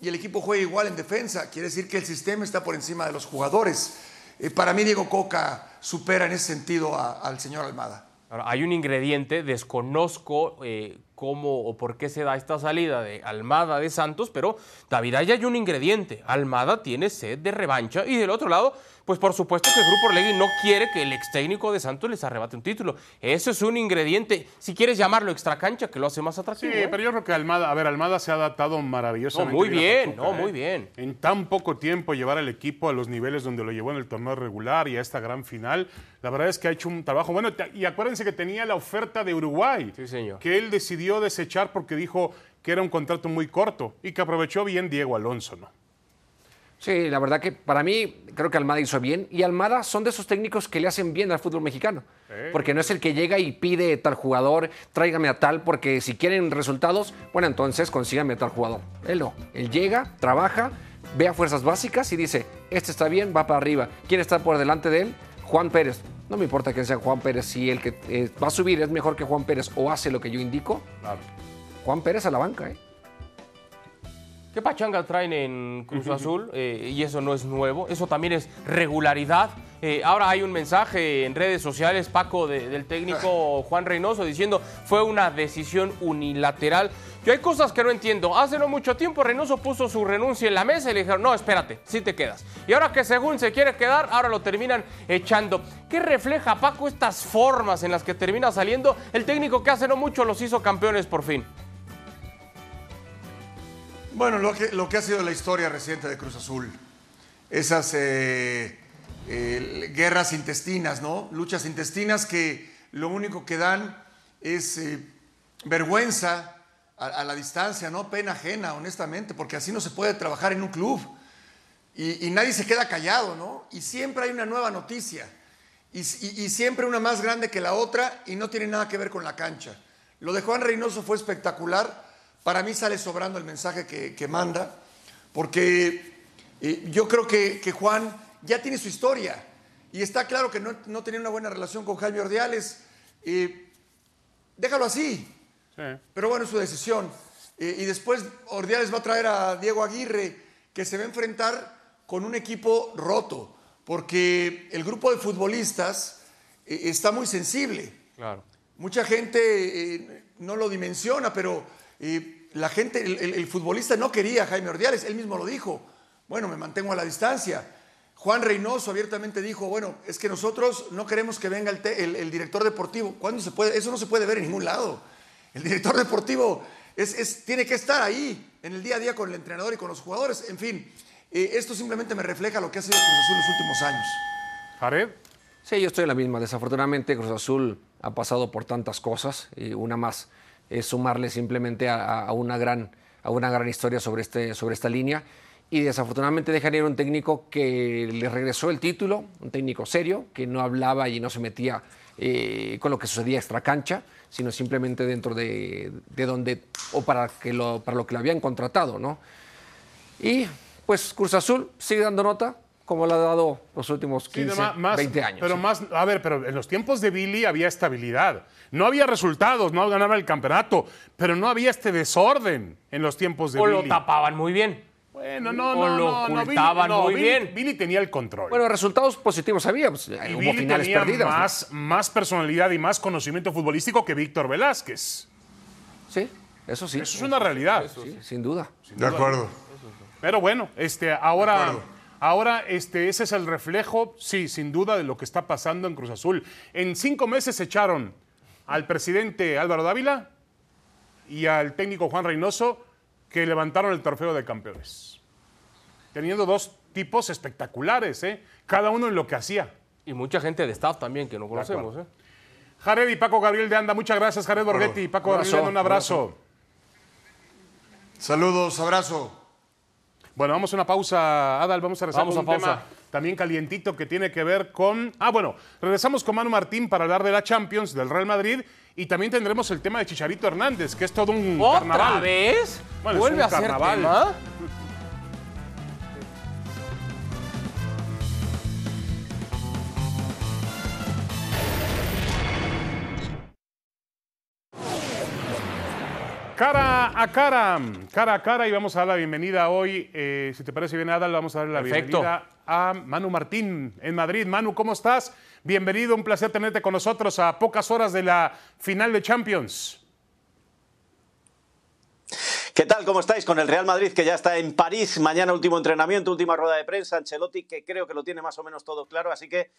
Speaker 4: y el equipo juega igual en defensa. Quiere decir que el sistema está por encima de los jugadores. Eh, para mí Diego Coca supera en ese sentido al señor Almada.
Speaker 3: Ahora, hay un ingrediente, desconozco eh, cómo o por qué se da esta salida de Almada de Santos, pero David, ahí hay un ingrediente. Almada tiene sed de revancha y del otro lado, pues por supuesto que el Grupo Orlegui no quiere que el ex técnico de Santos les arrebate un título. Eso es un ingrediente, si quieres llamarlo extracancha, que lo hace más
Speaker 2: Sí,
Speaker 3: atractivo. ¿eh?
Speaker 2: pero yo creo que Almada, a ver, Almada se ha adaptado maravillosamente.
Speaker 3: No, muy bien,
Speaker 2: Pachuca,
Speaker 3: no, muy bien.
Speaker 2: En tan poco tiempo llevar al equipo a los niveles donde lo llevó en el torneo regular y a esta gran final, la verdad es que ha hecho un trabajo bueno. Y acuérdense que tenía la oferta de Uruguay,
Speaker 3: Sí, señor.
Speaker 2: que él decidió desechar porque dijo que era un contrato muy corto y que aprovechó bien Diego Alonso, ¿no?
Speaker 5: Sí, la verdad que para mí creo que Almada hizo bien y Almada son de esos técnicos que le hacen bien al fútbol mexicano. Porque no es el que llega y pide tal jugador, tráigame a tal, porque si quieren resultados, bueno, entonces consíganme a tal jugador. Él no. Él llega, trabaja, ve a fuerzas básicas y dice, este está bien, va para arriba. ¿Quién está por delante de él? Juan Pérez. No me importa que sea Juan Pérez, si el que eh, va a subir es mejor que Juan Pérez o hace lo que yo indico,
Speaker 2: Claro.
Speaker 5: Juan Pérez a la banca, ¿eh?
Speaker 3: ¿Qué pachanga traen en Cruz Azul? Eh, y eso no es nuevo, eso también es regularidad. Eh, ahora hay un mensaje en redes sociales, Paco, de- del técnico Juan Reynoso, diciendo fue una decisión unilateral. Yo hay cosas que no entiendo. Hace no mucho tiempo Reynoso puso su renuncia en la mesa y le dijeron, no, espérate, sí te quedas. Y ahora que según se quiere quedar, ahora lo terminan echando. ¿Qué refleja, Paco, estas formas en las que termina saliendo el técnico que hace no mucho los hizo campeones por fin?
Speaker 4: Bueno, lo que, lo que ha sido la historia reciente de Cruz Azul. Esas eh, eh, guerras intestinas, ¿no? Luchas intestinas que lo único que dan es eh, vergüenza a, la distancia, ¿no? Pena ajena, honestamente, porque así no se puede trabajar en un club. Y, nadie se queda callado, ¿no? Y siempre hay una nueva noticia. Y- y siempre una más grande que la otra y no tiene nada que ver con la cancha. Lo de Juan Reynoso fue espectacular. Para mí sale sobrando el mensaje que, que manda, porque eh, yo creo que, que Juan ya tiene su historia. Y está claro que no, no tenía una buena relación con Jaime Ordiales. Eh, déjalo así.
Speaker 2: Sí.
Speaker 4: Pero bueno, es su decisión. Eh, y después Ordiales va a traer a Diego Aguirre, que se va a enfrentar con un equipo roto, porque el grupo de futbolistas eh, está muy sensible.
Speaker 3: Claro.
Speaker 4: Mucha gente eh, no lo dimensiona, pero eh, la gente, el, el- el futbolista no quería a Jaime Ordiales, él mismo lo dijo. Bueno, me mantengo a la distancia. Juan Reynoso abiertamente dijo, bueno, es que nosotros no queremos que venga el, te- el- el director deportivo. ¿Cuándo se puede? Eso no se puede ver en ningún lado. El director deportivo es- es- tiene que estar ahí, en el día a día con el entrenador y con los jugadores. En fin, eh, esto simplemente me refleja lo que ha sido Cruz Azul en los últimos años.
Speaker 2: Jared.
Speaker 5: Sí, yo estoy en la misma. Desafortunadamente, Cruz Azul ha pasado por tantas cosas y una más es sumarle simplemente a, una, gran, a una gran historia sobre, este, sobre esta línea. Y desafortunadamente dejan ir un técnico que le regresó el título, un técnico serio, que no hablaba y no se metía eh, con lo que sucedía extra cancha, sino simplemente dentro de, de donde, o para, que lo, para lo que lo habían contratado, ¿no? Y pues Cruz Azul sigue dando nota, como lo ha dado los últimos
Speaker 2: Sí, de
Speaker 5: 15,
Speaker 2: ma- más-
Speaker 5: 20 años.
Speaker 2: Pero
Speaker 5: ¿sí?
Speaker 2: más, a ver, pero en los tiempos de Billy había estabilidad. No había resultados, no ganaba el campeonato, pero no había este desorden en los tiempos de
Speaker 3: O
Speaker 2: Billy.
Speaker 3: lo tapaban muy bien.
Speaker 2: Bueno, no,
Speaker 3: O
Speaker 2: no,
Speaker 3: lo
Speaker 2: no, no, Billy-
Speaker 3: ocultaban
Speaker 2: no,
Speaker 3: muy
Speaker 2: Billy-
Speaker 3: bien.
Speaker 2: Billy tenía el control.
Speaker 5: Bueno, resultados positivos había, pues,
Speaker 2: y
Speaker 5: hubo
Speaker 2: Billy
Speaker 5: finales
Speaker 2: tenía
Speaker 5: perdidas. ¿no?
Speaker 2: más, más personalidad y más conocimiento futbolístico que Víctor Velázquez.
Speaker 5: Sí, eso sí.
Speaker 2: Eso es una realidad.
Speaker 5: Sí, sin duda.
Speaker 4: De acuerdo.
Speaker 2: Pero bueno, este, ahora, ahora este, ese es el reflejo, sí, sin duda, de lo que está pasando en Cruz Azul. En cinco meses echaron al presidente Álvaro Dávila y al técnico Juan Reynoso, que levantaron el trofeo de campeones. Teniendo dos tipos espectaculares, ¿eh? cada uno en lo que hacía.
Speaker 3: Y mucha gente de staff también que no conocemos. ¿eh?
Speaker 2: Jared y Paco Gabriel de Anda, muchas gracias, Jared Borghetti. Paco Gabriel un abrazo.
Speaker 4: Saludos, abrazo.
Speaker 2: Bueno, vamos a una pausa, Adal, vamos a regresar
Speaker 3: a
Speaker 2: un
Speaker 3: pausa.
Speaker 2: tema también calientito que tiene que ver con... Ah, bueno, regresamos con Manu Martín para hablar de la Champions, del Real Madrid, y también tendremos el tema de Chicharito Hernández, que es todo un
Speaker 3: ¿Otra
Speaker 2: carnaval.
Speaker 3: vez?
Speaker 2: Bueno,
Speaker 3: ¿Vuelve a
Speaker 2: carnaval.
Speaker 3: Ser tema?
Speaker 2: Cara a cara, cara a cara, y vamos a dar la bienvenida hoy, eh, si te parece bien, Adal, vamos a dar la
Speaker 3: Perfecto.
Speaker 2: bienvenida a Manu Martín en Madrid. Manu, ¿cómo estás? Bienvenido, un placer tenerte con nosotros a pocas horas de la final de Champions.
Speaker 6: ¿Qué tal? ¿Cómo estáis? Con el Real Madrid que ya está en París. Mañana último entrenamiento, última rueda de prensa. Ancelotti que creo que lo tiene más o menos todo claro. Así que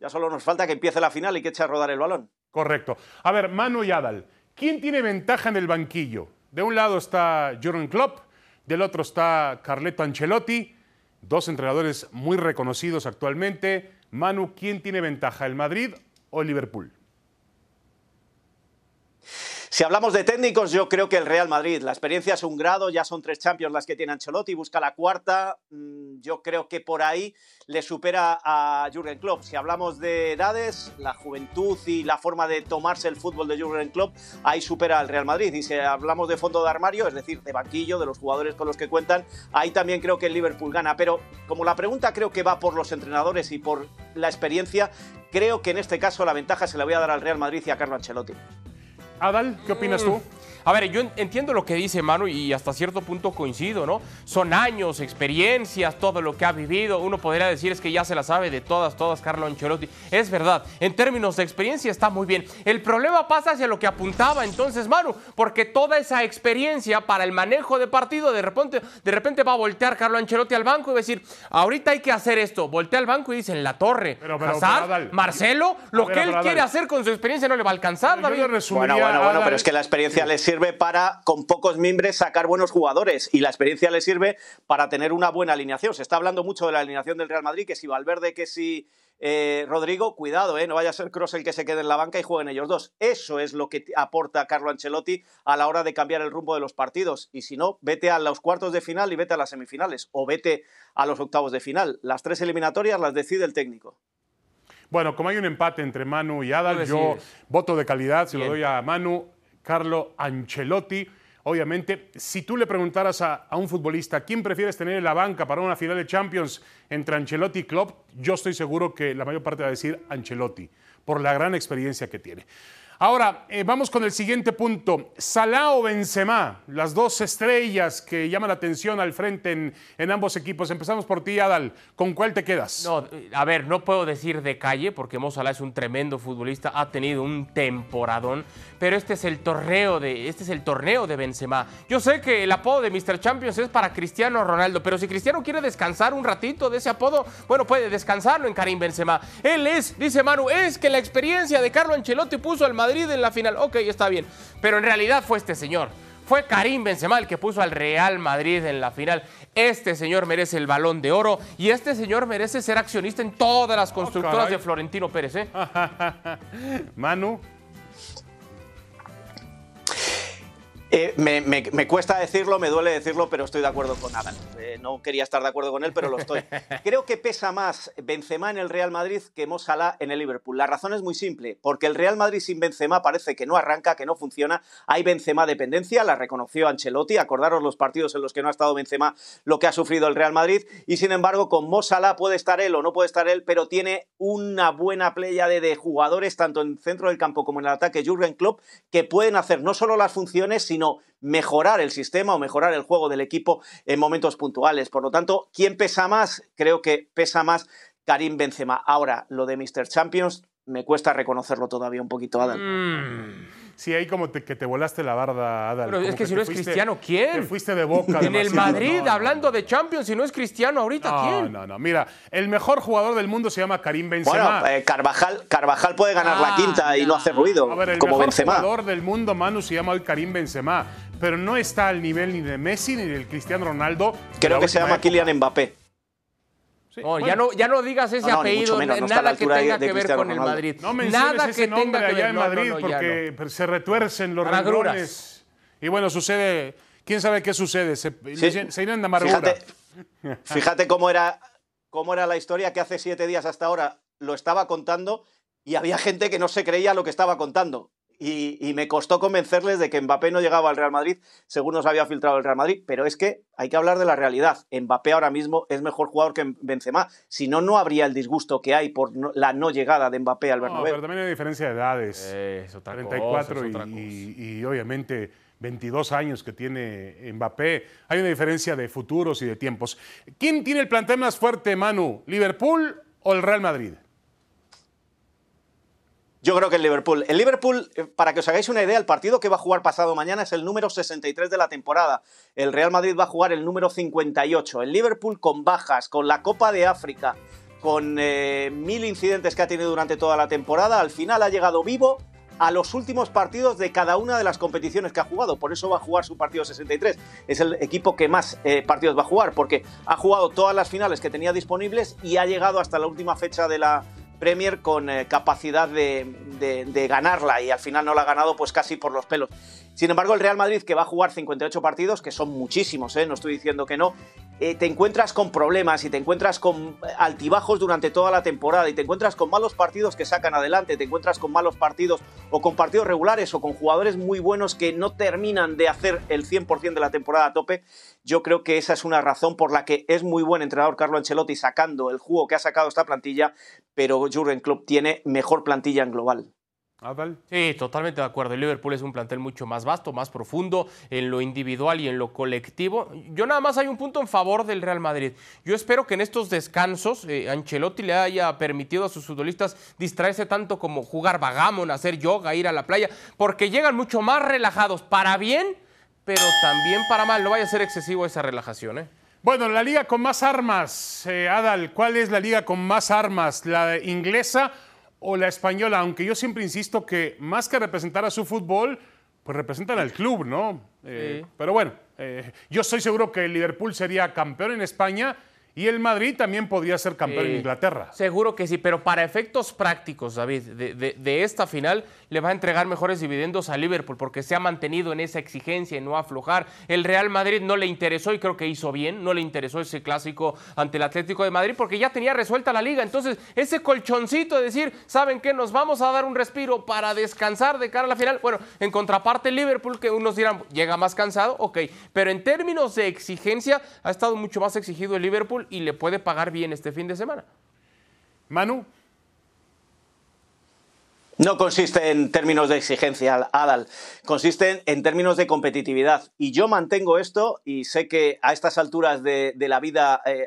Speaker 6: ya solo nos falta que empiece la final y que eche a rodar el balón.
Speaker 2: Correcto. A ver, Manu y Adal, ¿quién tiene ventaja en el banquillo? De un lado está Jurgen Klopp, del otro está Carleto Ancelotti, dos entrenadores muy reconocidos actualmente. Manu, ¿quién tiene ventaja, el Madrid o el Liverpool?
Speaker 6: Si hablamos de técnicos, yo creo que el Real Madrid. La experiencia es un grado, ya son tres Champions las que tiene Ancelotti, busca la cuarta. Mm, Yo creo que por ahí le supera a Jürgen Klopp. Si hablamos de edades, la juventud y la forma de tomarse el fútbol de Jürgen Klopp, ahí supera al Real Madrid. Y si hablamos de fondo de armario, es decir, de banquillo, de los jugadores con los que cuentan, ahí también creo que el Liverpool gana. Pero como la pregunta creo que va por los entrenadores y por la experiencia, creo que en este caso la ventaja se la voy a dar al Real Madrid y a Carlo Ancelotti.
Speaker 2: Adal, ¿qué opinas tú?
Speaker 3: A ver, yo en- entiendo lo que dice Manu y hasta cierto punto coincido, ¿no? Son años, experiencias, todo lo que ha vivido. Uno podría decir es que ya se la sabe de todas, todas Carlo Ancelotti. Es verdad, en términos de experiencia está muy bien. El problema pasa hacia lo que apuntaba entonces Manu, porque toda esa experiencia para el manejo de partido, de repente, de repente va a voltear Carlo Ancelotti al banco y va a decir, ahorita hay que hacer esto. Voltea al banco y dice, en la torre,
Speaker 2: Pero, pero,
Speaker 3: Hazard,
Speaker 2: pero, Adal,
Speaker 3: Marcelo, lo que él quiere hacer con su experiencia no le va a alcanzar,
Speaker 2: Yo
Speaker 3: David.
Speaker 2: le resumiría,
Speaker 6: Bueno, bueno, bueno,
Speaker 2: Adal,
Speaker 6: pero es que la experiencia le sirve para, con pocos mimbres, sacar buenos jugadores. Y la experiencia le sirve para tener una buena alineación. Se está hablando mucho de la alineación del Real Madrid, que si Valverde, que si eh, Rodrigo, cuidado, eh, no vaya a ser Cross el que se quede en la banca y jueguen ellos dos. Eso es lo que aporta Carlo Ancelotti a la hora de cambiar el rumbo de los partidos. Y si no, vete a los cuartos de final y vete a las semifinales. O vete a los octavos de final. Las tres eliminatorias las decide el técnico.
Speaker 2: Bueno, como hay un empate entre Manu y Adal, yo voto de calidad, se lo doy a Manu, Carlo Ancelotti. Obviamente, si tú le preguntaras a, a un futbolista quién prefieres tener en la banca para una final de Champions entre Ancelotti y Klopp, yo estoy seguro que la mayor parte va a decir Ancelotti, por la gran experiencia que tiene. Ahora, eh, vamos con el siguiente punto. Salah o Benzema, las dos estrellas que llaman la atención al frente en, ambos equipos. Empezamos por ti, Adal. ¿Con cuál te quedas?
Speaker 3: No, a ver, no puedo decir de calle porque Mo Salah es un tremendo futbolista, ha tenido un temporadón, pero este es el torneo de este es el torneo de Benzema. Yo sé que el apodo de Mr. Champions es para Cristiano Ronaldo, pero si Cristiano quiere descansar un ratito de ese apodo, bueno, puede descansarlo en Karim Benzema. Él es, dice Manu, es que la experiencia de Carlo Ancelotti puso al Madrid en la final. Ok, está bien, pero en realidad fue este señor. Fue Karim Benzema el que puso al Real Madrid en la final. Este señor merece el balón de oro y este señor merece ser accionista en todas las constructoras
Speaker 2: caray.
Speaker 3: de Florentino Pérez. ¿eh?
Speaker 2: Manu.
Speaker 6: Eh, me, me- me cuesta decirlo, me duele decirlo, pero estoy de acuerdo con Adán. Eh, no quería estar de acuerdo con él, pero lo estoy. Creo que pesa más Benzema en el Real Madrid que Mo Salah en el Liverpool. La razón es muy simple, porque el Real Madrid sin Benzema parece que no arranca, que no funciona. Hay Benzema dependencia, la reconoció Ancelotti. Acordaros los partidos en los que no ha estado Benzema, lo que ha sufrido el Real Madrid. Y sin embargo, con Mo Salah puede estar él o no puede estar él, pero tiene una buena playa de, de jugadores, tanto en centro del campo como en el ataque, Jürgen Klopp, que pueden hacer no solo las funciones, sino mejorar el sistema o mejorar el juego del equipo en momentos puntuales. Por lo tanto, ¿quién pesa más? Creo que pesa más Karim Benzema. Ahora, lo de Mr. Champions me cuesta reconocerlo todavía un poquito, Adam.
Speaker 2: Sí, ahí como te- que te volaste la barda, Adal.
Speaker 3: Pero es
Speaker 2: como
Speaker 3: que si no es
Speaker 2: fuiste-
Speaker 3: Cristiano, ¿quién?
Speaker 2: Te fuiste de boca.
Speaker 3: En el. Madrid,
Speaker 2: No, no,
Speaker 3: hablando de Champions, si no es Cristiano ahorita,
Speaker 2: No,
Speaker 3: ¿quién?
Speaker 2: no, no. Mira, el mejor jugador del mundo se llama Karim Benzema.
Speaker 6: Bueno, eh, Carvajal, Carvajal puede ganar la
Speaker 3: Ah,
Speaker 6: quinta y no hace ruido,
Speaker 2: A ver, el
Speaker 6: como
Speaker 2: mejor
Speaker 6: Benzema.
Speaker 2: jugador del mundo, Manu, se llama hoy Karim Benzema. Pero no está al nivel ni de Messi ni del Cristiano Ronaldo.
Speaker 6: Creo
Speaker 2: la
Speaker 6: que se llama
Speaker 2: época.
Speaker 6: Kylian Mbappé.
Speaker 2: Sí,
Speaker 3: No,
Speaker 2: bueno.
Speaker 3: ya no, ya no digas ese
Speaker 6: No, no, ni
Speaker 3: apellido,
Speaker 6: menos,
Speaker 3: nada que tenga
Speaker 6: de
Speaker 3: que ver con el. Madrid.
Speaker 2: No menciones
Speaker 3: nada
Speaker 2: ese
Speaker 3: que
Speaker 2: nombre
Speaker 3: tenga que
Speaker 2: allá
Speaker 3: ver
Speaker 2: en Madrid porque se retuercen los renglones. Y bueno, sucede... ¿Quién sabe qué sucede? Se,
Speaker 6: Sí.
Speaker 2: se llenan de amargura.
Speaker 6: Fíjate, fíjate cómo, era, cómo era la historia que hace siete días hasta ahora lo estaba contando y había gente que no se creía lo que estaba contando. Y, y me costó convencerles de que Mbappé no llegaba al Real Madrid, según nos había filtrado el Real Madrid. Pero es que hay que hablar de la realidad. Mbappé ahora mismo es mejor jugador que Benzema. Si no, no habría el disgusto que hay por no- la no llegada de Mbappé al
Speaker 2: No,
Speaker 6: Bernabéu.
Speaker 2: pero también hay diferencia de edades.
Speaker 3: Eh, es otra
Speaker 2: 34
Speaker 3: cosa, es otra
Speaker 2: y,
Speaker 3: cosa.
Speaker 2: y- y obviamente 22 años que tiene Mbappé. Hay una diferencia de futuros y de tiempos. ¿Quién tiene el plantel más fuerte, Manu? ¿Liverpool o el Real Madrid?
Speaker 6: Yo creo que el Liverpool. El Liverpool, eh, para que os hagáis una idea, el partido que va a jugar pasado mañana es el número 63 de la temporada. El Real Madrid va a jugar el número 58. El Liverpool con bajas, con la Copa de África, con eh, mil incidentes que ha tenido durante toda la temporada, al final ha llegado vivo a los últimos partidos de cada una de las competiciones que ha jugado. Por eso va a jugar su partido 63. Es el equipo que más eh, partidos va a jugar, porque ha jugado todas las finales que tenía disponibles y ha llegado hasta la última fecha de la, Premier con eh, capacidad de, ganarla y al final no la ha ganado pues casi por los pelos. Sin embargo, el Real Madrid, que va a jugar 58 partidos, que son muchísimos, ¿eh? no estoy diciendo que no, eh, te encuentras con problemas y te encuentras con altibajos durante toda la temporada y te encuentras con malos partidos que sacan adelante, te encuentras con malos partidos o con partidos regulares o con jugadores muy buenos que no terminan de hacer el 100% de la temporada a tope. Yo creo que esa es una razón por la que es muy buen entrenador Carlo Ancelotti sacando el juego que ha sacado esta plantilla, pero Jurgen Klopp tiene mejor plantilla en global.
Speaker 3: Sí, totalmente de acuerdo. El Liverpool es un plantel mucho más vasto, más profundo en lo individual y en lo colectivo. Yo nada más hay un punto en favor del Real Madrid. Yo espero que en estos descansos eh, Ancelotti le haya permitido a sus futbolistas distraerse tanto como jugar vagamon, hacer yoga, ir a la playa, porque llegan mucho más relajados para bien, pero también para mal. No vaya a ser excesivo esa relajación, ¿eh?
Speaker 2: Bueno, la liga con más armas, eh, Adal, ¿cuál es la liga con más armas? ¿La inglesa o la española, aunque yo siempre insisto que más que representar a su fútbol, pues representan al club, ¿no? Eh, pero bueno, eh, yo estoy seguro que el Liverpool sería campeón en España y el Madrid también podría ser campeón en Inglaterra.
Speaker 3: Seguro que sí, pero para efectos prácticos, David, de, esta final le va a entregar mejores dividendos a Liverpool porque se ha mantenido en esa exigencia y no aflojar. El Real Madrid no le interesó y creo que hizo bien, no le interesó ese clásico ante el Atlético de Madrid porque ya tenía resuelta la liga. Entonces, ese colchoncito de decir, ¿saben qué? Nos vamos a dar un respiro para descansar de cara a la final. Bueno, en contraparte, Liverpool, que unos dirán, llega más cansado, ok, pero en términos de exigencia, ha estado mucho más exigido el Liverpool y le puede pagar bien este fin de semana.
Speaker 2: Manu.
Speaker 6: No consiste en términos de exigencia, Adal, consiste en términos de competitividad. Y yo mantengo esto y sé que a estas alturas de, la vida eh,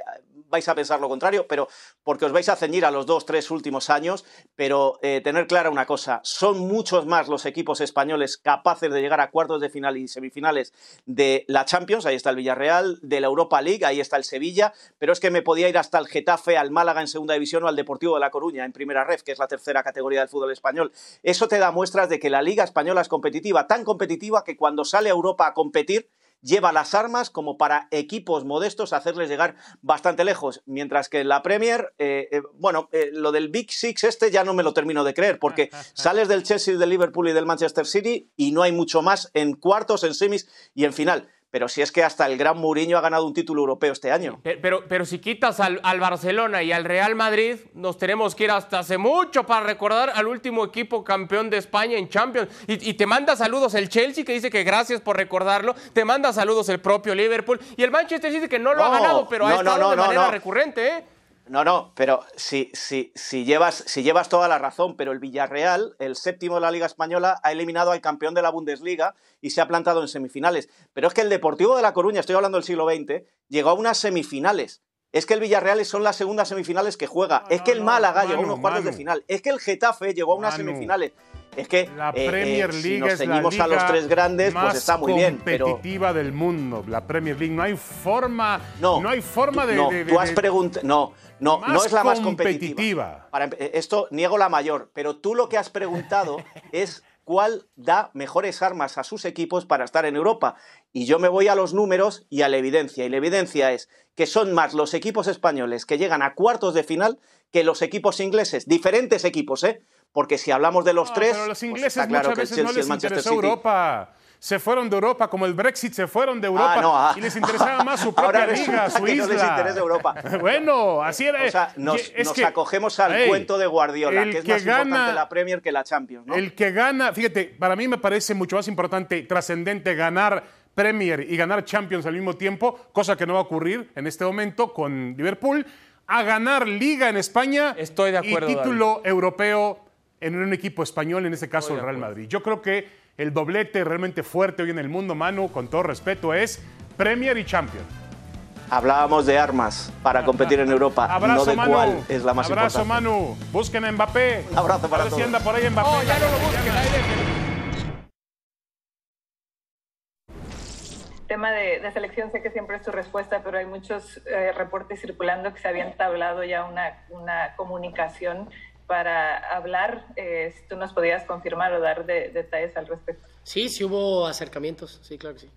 Speaker 6: vais a pensar lo contrario, pero porque os vais a ceñir a los dos, tres últimos años, pero eh, tener clara una cosa, son muchos más los equipos españoles capaces de llegar a cuartos de final y semifinales de la Champions, ahí está el Villarreal, de la Europa League, ahí está el Sevilla, pero es que me podía ir hasta el Getafe, al Málaga en segunda división o al Deportivo de La Coruña en primera ref, que es la tercera categoría del fútbol español. Eso te da muestras de que la Liga Española es competitiva, tan competitiva que cuando sale a Europa a competir, lleva las armas como para equipos modestos hacerles llegar bastante lejos, mientras que la Premier, eh, eh, bueno, eh, lo del Big Six este ya no me lo termino de creer, porque sales del Chelsea, del Liverpool y del Manchester City y no hay mucho más en cuartos, en semis y en final pero si es que hasta el gran Mourinho ha ganado un título europeo este año.
Speaker 3: Pero, pero, si quitas al, Barcelona y al Real Madrid, nos tenemos que ir hasta hace mucho para recordar al último equipo campeón de España en Champions. Y, te manda saludos el Chelsea, que dice que gracias por recordarlo. Te manda saludos el propio Liverpool. Y el Manchester dice que no lo ha ganado, pero ha estado de manera recurrente, ¿eh?
Speaker 6: No, no, pero si, si, si, llevas, si llevas toda la razón, pero el Villarreal, el séptimo de la Liga Española, ha eliminado al campeón de la Bundesliga y se ha plantado en semifinales. Pero es que el Deportivo de La Coruña, estoy hablando del siglo XX, llegó a unas semifinales. Es que el Villarreal son las segundas semifinales que juega. es que el Málaga llegó a unos cuartos de final. Es que el Getafe llegó a unas semifinales. Es que
Speaker 2: la eh, Premier eh, League
Speaker 6: si nos ceñimos a los tres grandes, pues está muy bien.
Speaker 2: competitiva del mundo, la Premier League. No hay forma, no, no hay forma de.
Speaker 6: No, tú has preguntado. No, no, no es la más competitiva. Para, esto niego la mayor, pero tú lo que has preguntado es cuál da mejores armas a sus equipos para estar en Europa. Y yo me voy a los números y a la evidencia. Y la evidencia es que son más los equipos españoles que llegan a cuartos de final que los equipos ingleses. Diferentes equipos, ¿eh? Porque si hablamos de los tres.
Speaker 2: Pero los pues ingleses muchas veces no les interesó Europa se fueron de Europa, como el Brexit se fueron de Europa ah, ah. y les interesaba más su propia liga, su isla.
Speaker 6: No les interesa Europa.
Speaker 2: bueno, así era.
Speaker 6: O sea, nos, acogemos al cuento de Guardiola, que es más importante la Premier que la Champions.
Speaker 2: El que gana, fíjate, para mí me parece mucho más importante, trascendente, ganar Premier y ganar Champions al mismo tiempo, cosa que no va a ocurrir en este momento con Liverpool, a ganar Liga en España
Speaker 3: Estoy de acuerdo,
Speaker 2: y título europeo en un equipo español, en este caso el Real Madrid. Yo creo que el doblete realmente fuerte hoy en el mundo, Manu, con todo respeto, es Premier y Champion.
Speaker 6: Hablábamos de armas para competir en Europa,
Speaker 2: Abrazo,
Speaker 6: no de
Speaker 2: Manu.
Speaker 6: cuál es la más
Speaker 2: Abrazo,
Speaker 6: importante.
Speaker 2: Manu. Busquen a Mbappé.
Speaker 6: Abrazo para
Speaker 2: A ver si
Speaker 6: todos.
Speaker 2: anda por ahí Mbappé.
Speaker 3: Oh, ya no lo busquen, déjenlo.
Speaker 7: tema de, de selección sé que siempre es tu respuesta, pero hay muchos eh, reportes circulando que se había entablado ya una, una comunicación para hablar. Eh, si tú nos podías confirmar o dar de- detalles al respecto.
Speaker 8: Sí, sí hubo acercamientos, sí, claro que sí.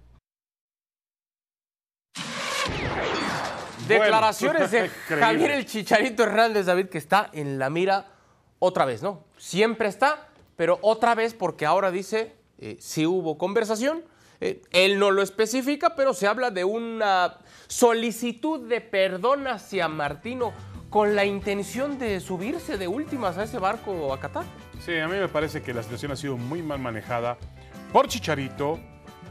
Speaker 3: Declaraciones de. Javier el Chicharito Hernández, David, que está en la mira otra vez, ¿no? Siempre está, pero otra vez porque ahora dice eh, si hubo conversación. Eh, él no lo especifica, pero se habla de una solicitud de perdón hacia Martino con la intención de subirse de últimas a ese barco a Qatar.
Speaker 2: Sí, a mí me parece que la situación ha sido muy mal manejada por Chicharito,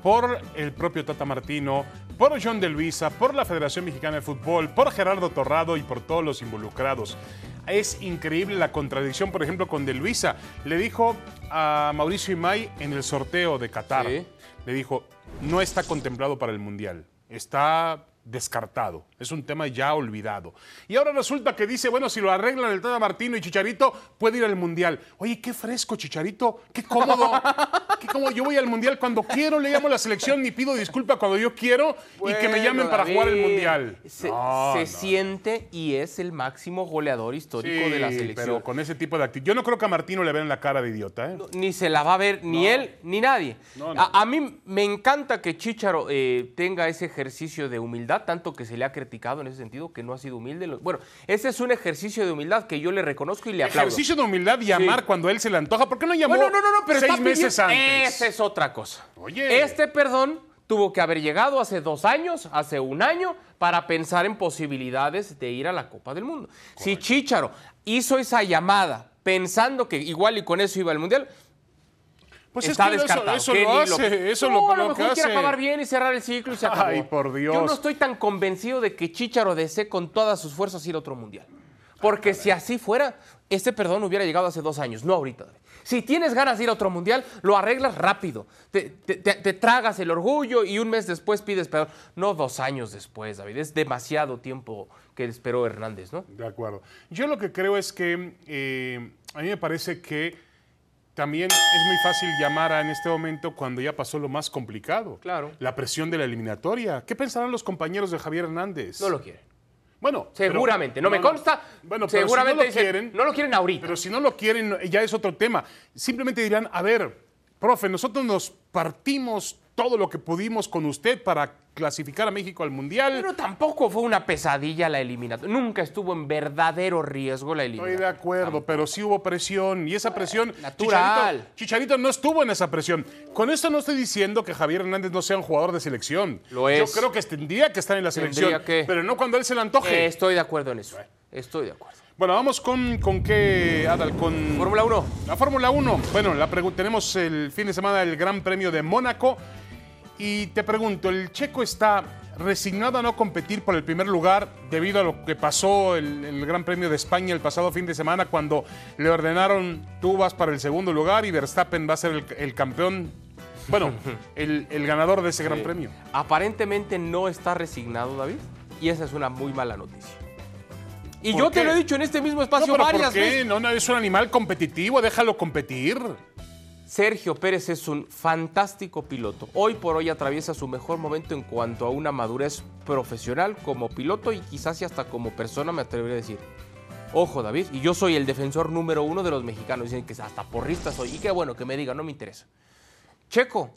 Speaker 2: por el propio Tata Martino, por John de Luisa, por la Federación Mexicana de Fútbol, por Gerardo Torrado y por todos los involucrados. Es increíble la contradicción, por ejemplo, con de Luisa. Le dijo a Mauricio Imay en el sorteo de Qatar,
Speaker 3: Sí.
Speaker 2: le dijo, no está contemplado para el Mundial, está descartado, es un tema ya olvidado. Y ahora resulta que dice, bueno, si lo arreglan el Tata Martino y Chicharito, puede ir al Mundial. Oye, qué fresco, Chicharito, qué cómodo, qué cómodo. Yo voy al Mundial cuando quiero, le llamo a la selección y pido disculpa cuando yo quiero y que me llamen para jugar el Mundial.
Speaker 3: Se,
Speaker 2: No,
Speaker 3: se
Speaker 2: no.
Speaker 3: siente y es el máximo goleador histórico de la selección.
Speaker 2: pero con ese tipo de actitud. Yo no creo que a Martino le vean la cara de idiota, ¿eh?
Speaker 3: ni se la va a ver ni él ni nadie. A mí me encanta que Chicharo eh, tenga ese ejercicio de humildad, tanto que se le ha criticado en ese sentido, que no ha sido humilde. Bueno, ese es un ejercicio de humildad que yo le reconozco y le aplaudo.
Speaker 2: Ejercicio de humildad y amar cuando él se le antoja. ¿Por qué no llamó
Speaker 3: Bueno, no, no, no, pero
Speaker 2: seis
Speaker 3: está
Speaker 2: meses antes?
Speaker 3: Esa es otra cosa.
Speaker 2: Oye.
Speaker 3: Este perdón tuvo que haber llegado hace dos años, hace un año, para pensar en posibilidades de ir a la Copa del Mundo. Si Chicharo hizo esa llamada pensando que igual y con eso iba al Mundial,
Speaker 2: Pues es
Speaker 3: está
Speaker 2: que
Speaker 3: descartado.
Speaker 2: Eso, lo hace, eso
Speaker 3: no,
Speaker 2: lo,
Speaker 3: a lo mejor quiere acabar bien y cerrar el ciclo y se acabó.
Speaker 2: Ay, por Dios.
Speaker 3: Yo no estoy tan convencido de que Chicharo desee con todas sus fuerzas ir a otro mundial. Porque si así fuera, este perdón hubiera llegado hace dos años, no ahorita. Si tienes ganas de ir a otro mundial, lo arreglas rápido. Te, te- te- te tragas el orgullo y un mes después pides perdón. No dos años después, David. Es demasiado tiempo que esperó Hernández, ¿no?
Speaker 2: De acuerdo. Yo lo que creo es que eh, a mí me parece que también es muy fácil llamar a en este momento cuando ya pasó lo más complicado.
Speaker 3: Claro.
Speaker 2: La presión de la eliminatoria. ¿Qué pensarán los compañeros de Javier Hernández?
Speaker 3: No lo quieren.
Speaker 2: Bueno, pero-
Speaker 3: Seguramente. no, me consta.
Speaker 2: Bueno, pero
Speaker 3: seguramente
Speaker 2: si no lo quieren,
Speaker 3: no lo quieren ahorita.
Speaker 2: Pero si no lo quieren, ya es otro tema. Simplemente dirán, a ver, profe, nosotros nos partimos todo lo que pudimos con usted para clasificar a México al Mundial.
Speaker 3: Pero tampoco fue una pesadilla la eliminatoria. Nunca estuvo en verdadero riesgo la
Speaker 2: Estoy
Speaker 3: eliminatoria.
Speaker 2: de acuerdo, pero sí hubo presión y esa presión.
Speaker 3: natural.
Speaker 2: Chicharito, Chicharito no estuvo en esa presión. Con esto no estoy diciendo que Javier Hernández no sea un jugador de selección.
Speaker 3: Lo
Speaker 2: Yo
Speaker 3: es.
Speaker 2: creo que tendría que estar en la selección,
Speaker 3: que.
Speaker 2: pero no cuando él se le antoje.
Speaker 3: Eh, estoy de acuerdo en eso. Estoy de acuerdo.
Speaker 2: Bueno, vamos con, con qué, Adal, con
Speaker 3: Fórmula 1.
Speaker 2: la Fórmula 1. Bueno, la tenemos el fin de semana el Gran Premio de Mónaco. Y te pregunto, ¿el checo está resignado a no competir por el primer lugar debido a lo que pasó el, el Gran Premio de España el pasado fin de semana cuando le ordenaron tú vas para el segundo lugar y Verstappen va a ser el, el campeón? Bueno, el, el ganador de ese Gran Premio.
Speaker 3: Aparentemente no está resignado, David. Y esa es una muy mala noticia. Y
Speaker 2: ¿Por
Speaker 3: yo te lo he dicho en este mismo
Speaker 2: No,
Speaker 3: espacio
Speaker 2: pero
Speaker 3: varias
Speaker 2: ¿por qué?
Speaker 3: veces.
Speaker 2: No, no, es un animal competitivo, déjalo competir.
Speaker 3: Sergio Pérez es un fantástico piloto. Hoy por hoy atraviesa su mejor momento en cuanto a una madurez profesional como piloto y quizás y hasta como persona, me atrevería a decir. Ojo, David, y yo soy el defensor número uno de los mexicanos. Dicen que hasta porrista soy. Y qué bueno que me diga, no me interesa. Checo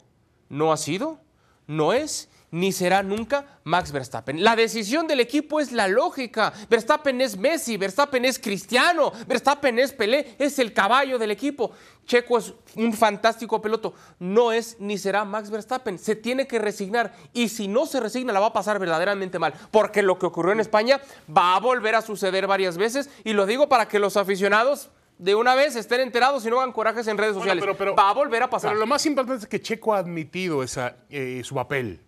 Speaker 3: no ha sido, no es, ni será nunca Max Verstappen. La decisión del equipo es la lógica. Verstappen es Messi, Verstappen es Cristiano, Verstappen es Pelé, es el caballo del equipo. Checo es un fantástico piloto. No es ni será Max Verstappen. Se tiene que resignar y si no se resigna la va a pasar verdaderamente mal. Porque lo que ocurrió en España va a volver a suceder varias veces y lo digo para que los aficionados de una vez estén enterados y no hagan corajes en redes
Speaker 2: Bueno,
Speaker 3: sociales.
Speaker 2: pero- pero-
Speaker 3: va a volver a pasar.
Speaker 2: Pero lo más importante es que Checo ha admitido esa, eh, su papel.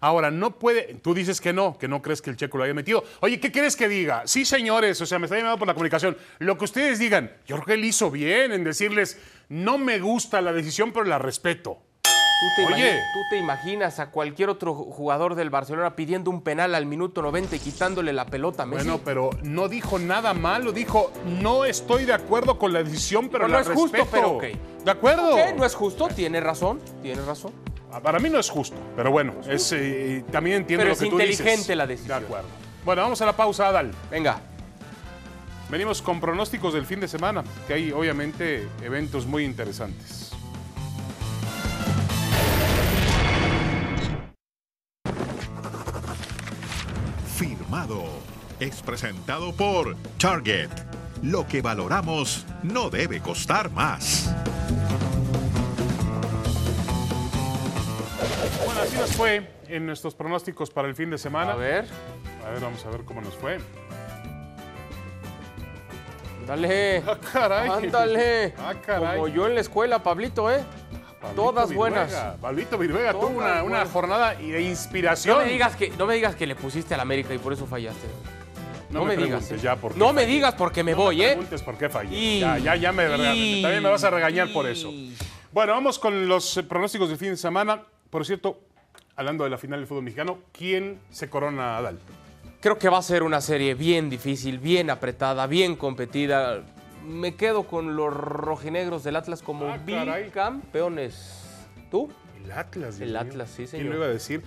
Speaker 2: Ahora, no puede, tú dices que no, que no crees que el Checo lo haya metido. Oye, ¿qué quieres que diga? Sí, señores, o sea, me está llamando por la comunicación. Lo que ustedes digan, yo creo que él hizo bien en decirles, no me gusta la decisión, pero la respeto.
Speaker 3: ¿Tú te,
Speaker 2: Oye.
Speaker 3: imagi- tú te imaginas a cualquier otro jugador del Barcelona pidiendo un penal al minuto 90 y quitándole la pelota a Messi?
Speaker 2: Bueno, pero no dijo nada malo, dijo, no estoy de acuerdo con la decisión, pero
Speaker 3: No,
Speaker 2: la
Speaker 3: no es justo,
Speaker 2: respeto".
Speaker 3: pero ok.
Speaker 2: ¿De acuerdo?
Speaker 3: No es justo, tiene razón, tiene razón.
Speaker 2: Ah, Para mí no es justo, pero bueno, es, eh, también entiendo
Speaker 3: Pero
Speaker 2: lo
Speaker 3: es
Speaker 2: que tú dices.
Speaker 3: inteligente la decisión.
Speaker 2: De acuerdo. Bueno, vamos a la pausa, Adal.
Speaker 3: Venga.
Speaker 2: Venimos con pronósticos del fin de semana, que hay obviamente eventos muy interesantes.
Speaker 1: Firmado. Es presentado por Target. Lo que valoramos no debe costar más.
Speaker 2: Fue en nuestros pronósticos para el fin de semana.
Speaker 3: A ver,
Speaker 2: A ver, vamos a ver cómo nos fue.
Speaker 3: dale.
Speaker 2: Ah, caray.
Speaker 3: Ándale.
Speaker 2: Ah, caray.
Speaker 3: Como yo en la escuela, Pablito, ¿eh?
Speaker 2: Pablito
Speaker 3: Todas buenas.
Speaker 2: Pablito Viruega tuvo
Speaker 3: Todas
Speaker 2: una, una jornada de inspiración.
Speaker 3: No me digas que, no me digas que le pusiste al América y por eso fallaste. No, me, digas. ¿eh?
Speaker 2: ya por qué
Speaker 3: no me digas porque me
Speaker 2: No
Speaker 3: voy,
Speaker 2: me
Speaker 3: ¿eh?
Speaker 2: preguntes por qué fallé.
Speaker 3: Y-
Speaker 2: Ya, ya, ya me
Speaker 3: y-
Speaker 2: también me vas a regañar por eso. Bueno, vamos con los pronósticos del fin de semana. Por cierto, hablando de la final del fútbol mexicano, ¿quién se corona a Adal?
Speaker 3: Creo que va a ser una serie bien difícil, bien apretada, bien competida. Me quedo con los rojinegros del Atlas como
Speaker 2: Ah,
Speaker 3: bicampeones. ¿Tú?
Speaker 2: El Atlas. Dios
Speaker 3: El
Speaker 2: mío.
Speaker 3: Atlas, sí,
Speaker 2: ¿Quién
Speaker 3: señor.
Speaker 2: lo iba a decir?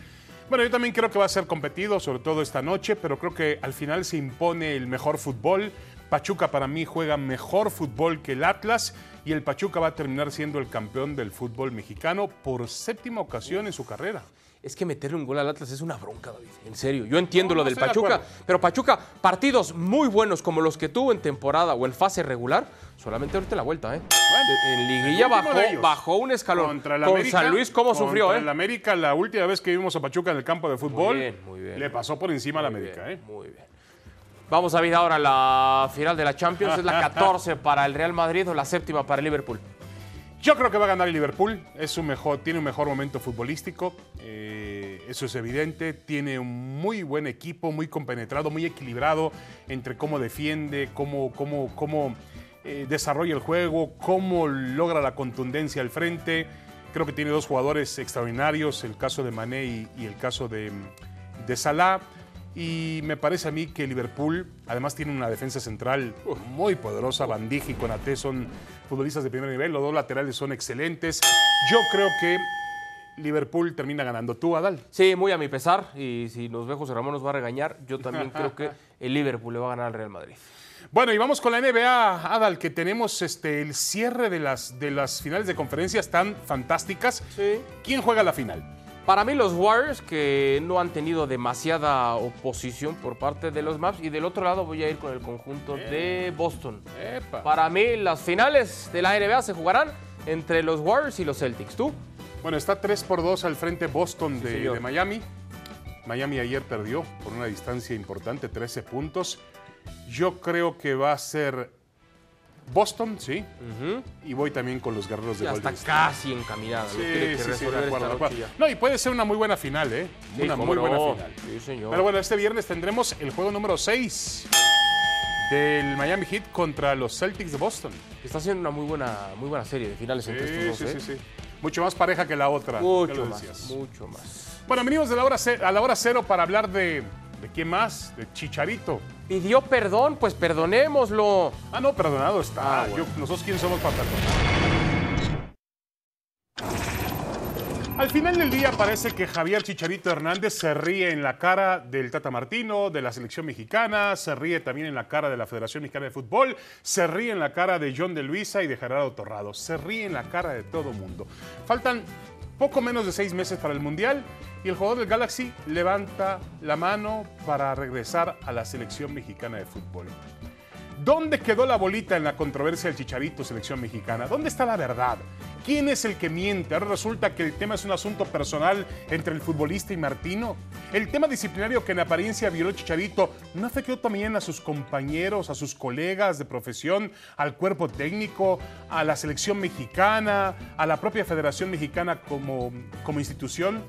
Speaker 2: Bueno, yo también creo que va a ser competido, sobre todo esta noche, pero creo que al final se impone el mejor fútbol. Pachuca para mí juega mejor fútbol que el Atlas y el Pachuca va a terminar siendo el campeón del fútbol mexicano por séptima ocasión en su carrera.
Speaker 3: Es que meterle un gol al Atlas es una bronca, David. En serio. Yo entiendo
Speaker 2: No,
Speaker 3: lo
Speaker 2: no
Speaker 3: del
Speaker 2: de
Speaker 3: Pachuca, pero Pachuca, partidos muy buenos como los que tuvo en temporada o en fase regular, solamente ahorita la vuelta, ¿eh? en liguilla bajó, bajó un escalón.
Speaker 2: Contra el
Speaker 3: Con
Speaker 2: América,
Speaker 3: San Luis, ¿cómo
Speaker 2: contra
Speaker 3: sufrió, eh?
Speaker 2: América, la última vez que vimos a Pachuca en el campo de fútbol,
Speaker 3: bien, muy bien.
Speaker 2: le pasó por encima a la
Speaker 3: Muy
Speaker 2: América.
Speaker 3: bien,
Speaker 2: ¿eh?
Speaker 3: Muy bien. Vamos a ver ahora la final de la Champions. Es la 14 para el Real Madrid o la séptima para el Liverpool.
Speaker 2: Yo creo que va a ganar el Liverpool. Es un mejor, tiene un mejor momento futbolístico. eh, eso es evidente. Tiene un muy buen equipo, muy compenetrado, muy equilibrado entre cómo defiende, cómo, cómo, cómo eh, desarrolla el juego, cómo logra la contundencia al frente. Creo que tiene dos jugadores extraordinarios, el caso de Mané y, y el caso de, de Salah. Y me parece a mí que Liverpool, además, tiene una defensa central muy poderosa. Van Dijk y Konaté son futbolistas de primer nivel. Los dos laterales son excelentes. Yo creo que Liverpool termina ganando. ¿Tú, Adal?
Speaker 3: Sí, muy a mi pesar. Y si nos ve José Ramón nos va a regañar. Yo también creo que el Liverpool le va a ganar al Real Madrid.
Speaker 2: Bueno, y vamos con la NBA, Adal, que tenemos este, el cierre de las, de las finales de conferencias tan fantásticas.
Speaker 3: Sí.
Speaker 2: ¿Quién juega la final?
Speaker 3: Para mí los Warriors que no han tenido demasiada oposición por parte de los Maps y del otro lado voy a ir con el conjunto de Boston.
Speaker 2: Epa.
Speaker 3: Para mí las finales de la NBA se jugarán entre los Warriors y los Celtics. ¿Tú?
Speaker 2: Bueno, está 3 por 2 al frente Boston de Miami. Miami ayer perdió por una distancia importante, 13 puntos. Yo creo que va a ser Boston, sí. Y voy también con los guerreros de
Speaker 3: Ya está casi encaminada.
Speaker 2: Sí,
Speaker 3: que
Speaker 2: sí, sí, de acuerdo, de acuerdo. No, y puede ser una muy buena final, ¿eh?
Speaker 3: Sí,
Speaker 2: una muy
Speaker 3: no.
Speaker 2: buena final.
Speaker 3: Sí, señor.
Speaker 2: Pero bueno, este viernes tendremos el juego número 6 del Miami Heat contra los Celtics de Boston.
Speaker 3: Está haciendo una muy buena, muy buena serie de finales entre
Speaker 2: Sí,
Speaker 3: estos
Speaker 2: sí,
Speaker 3: dos.
Speaker 2: sí,
Speaker 3: ¿eh?
Speaker 2: sí. Mucho más pareja que la otra.
Speaker 3: Mucho más, mucho más.
Speaker 2: Bueno, venimos de la hora ce- a la hora cero para hablar de. ¿De quién más? De Chicharito.
Speaker 3: Pidió perdón, pues perdonémoslo.
Speaker 2: Ah, no, perdonado está.
Speaker 3: Ah, bueno.
Speaker 2: Yo- nosotros quién somos para perdonar. Al final del día parece que Javier Chicharito Hernández se ríe en la cara del Tata Martino, de la selección mexicana, se ríe también en la cara de la Federación Mexicana de Fútbol, se ríe en la cara de John de Luisa y de Gerardo Torrado, se ríe en la cara de todo mundo. Faltan poco menos de seis meses para el Mundial y el jugador del Galaxy levanta la mano para regresar a la selección mexicana de fútbol. ¿Dónde quedó la bolita en la controversia del Chicharito selección mexicana? ¿Dónde está la verdad? ¿Quién es el que miente? Ahora resulta que el tema es un asunto personal entre el futbolista y Martino. El tema disciplinario que en apariencia violó Chicharito no afectó también a sus compañeros, a sus colegas de profesión, al cuerpo técnico, a la selección mexicana, a la propia Federación Mexicana como, como institución.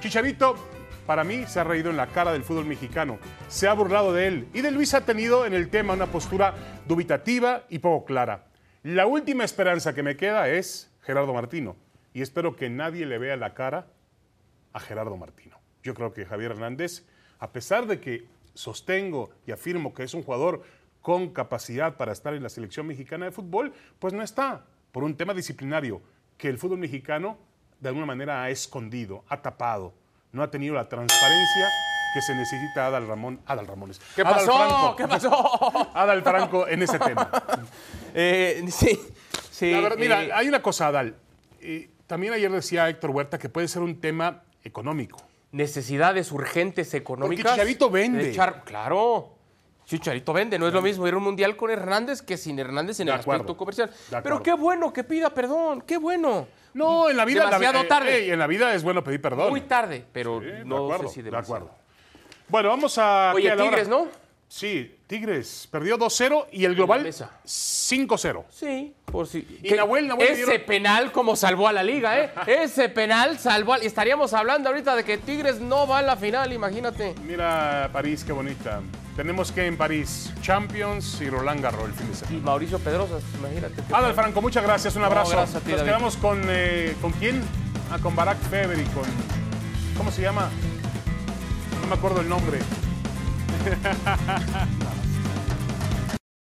Speaker 2: Chicharito para mí se ha reído en la cara del fútbol mexicano, se ha burlado de él y de Luis ha tenido en el tema una postura dubitativa y poco clara. La última esperanza que me queda es Gerardo Martino y espero que nadie le vea la cara a Gerardo Martino. Yo creo que Javier Hernández, a pesar de que sostengo y afirmo que es un jugador con capacidad para estar en la selección mexicana de fútbol, pues no está por un tema disciplinario que el fútbol mexicano de alguna manera ha escondido, ha tapado, no ha tenido la transparencia que se necesita Adal Ramón, Adal Ramones.
Speaker 3: ¿Qué
Speaker 2: Adal
Speaker 3: pasó?
Speaker 2: Franco.
Speaker 3: ¿Qué pasó?
Speaker 2: Adal Franco en ese tema.
Speaker 3: Eh, sí, sí.
Speaker 2: La verdad, mira,
Speaker 3: eh,
Speaker 2: hay una cosa, Adal. Eh, también ayer decía Héctor Huerta que puede ser un tema económico.
Speaker 3: necesidades urgentes económicas.
Speaker 2: Chicharito vende.
Speaker 3: claro. Chicharito vende, no es lo mismo ir a un mundial con Hernández que sin Hernández en
Speaker 2: De
Speaker 3: el
Speaker 2: acuerdo,
Speaker 3: aspecto comercial.
Speaker 2: de
Speaker 3: Pero qué bueno que pida perdón, qué bueno.
Speaker 2: No, en la vida.
Speaker 3: Demasiado
Speaker 2: la-
Speaker 3: tarde.
Speaker 2: ey, en la vida es bueno pedir perdón.
Speaker 3: Muy tarde, pero
Speaker 2: Sí, de
Speaker 3: no
Speaker 2: acuerdo,
Speaker 3: sé si
Speaker 2: de
Speaker 3: demasiado.
Speaker 2: acuerdo. Bueno, vamos a.
Speaker 3: Oye. Tigres, ¿no?
Speaker 2: Sí, Tigres perdió 2-0 y el global
Speaker 3: mesa.
Speaker 2: 5-0.
Speaker 3: Sí, por si.
Speaker 2: Y
Speaker 3: que
Speaker 2: Nahuel, Nahuel le
Speaker 3: ese
Speaker 2: dieron-
Speaker 3: penal como salvó a la liga, ¿eh? ese penal salvó a... Estaríamos hablando ahorita de que Tigres no va a la final, imagínate.
Speaker 2: Mira París, qué bonita. Tenemos que en París Champions y Roland Garros el fin de semana.
Speaker 3: Y Mauricio Pedrosa, imagínate.
Speaker 2: Adal Franco, muchas gracias, un abrazo.
Speaker 3: gracias a ti,
Speaker 2: Nos
Speaker 3: David.
Speaker 2: quedamos con. eh, ¿Con quién? Ah, con Barack Feber y con. ¿Cómo se llama? No me acuerdo el nombre.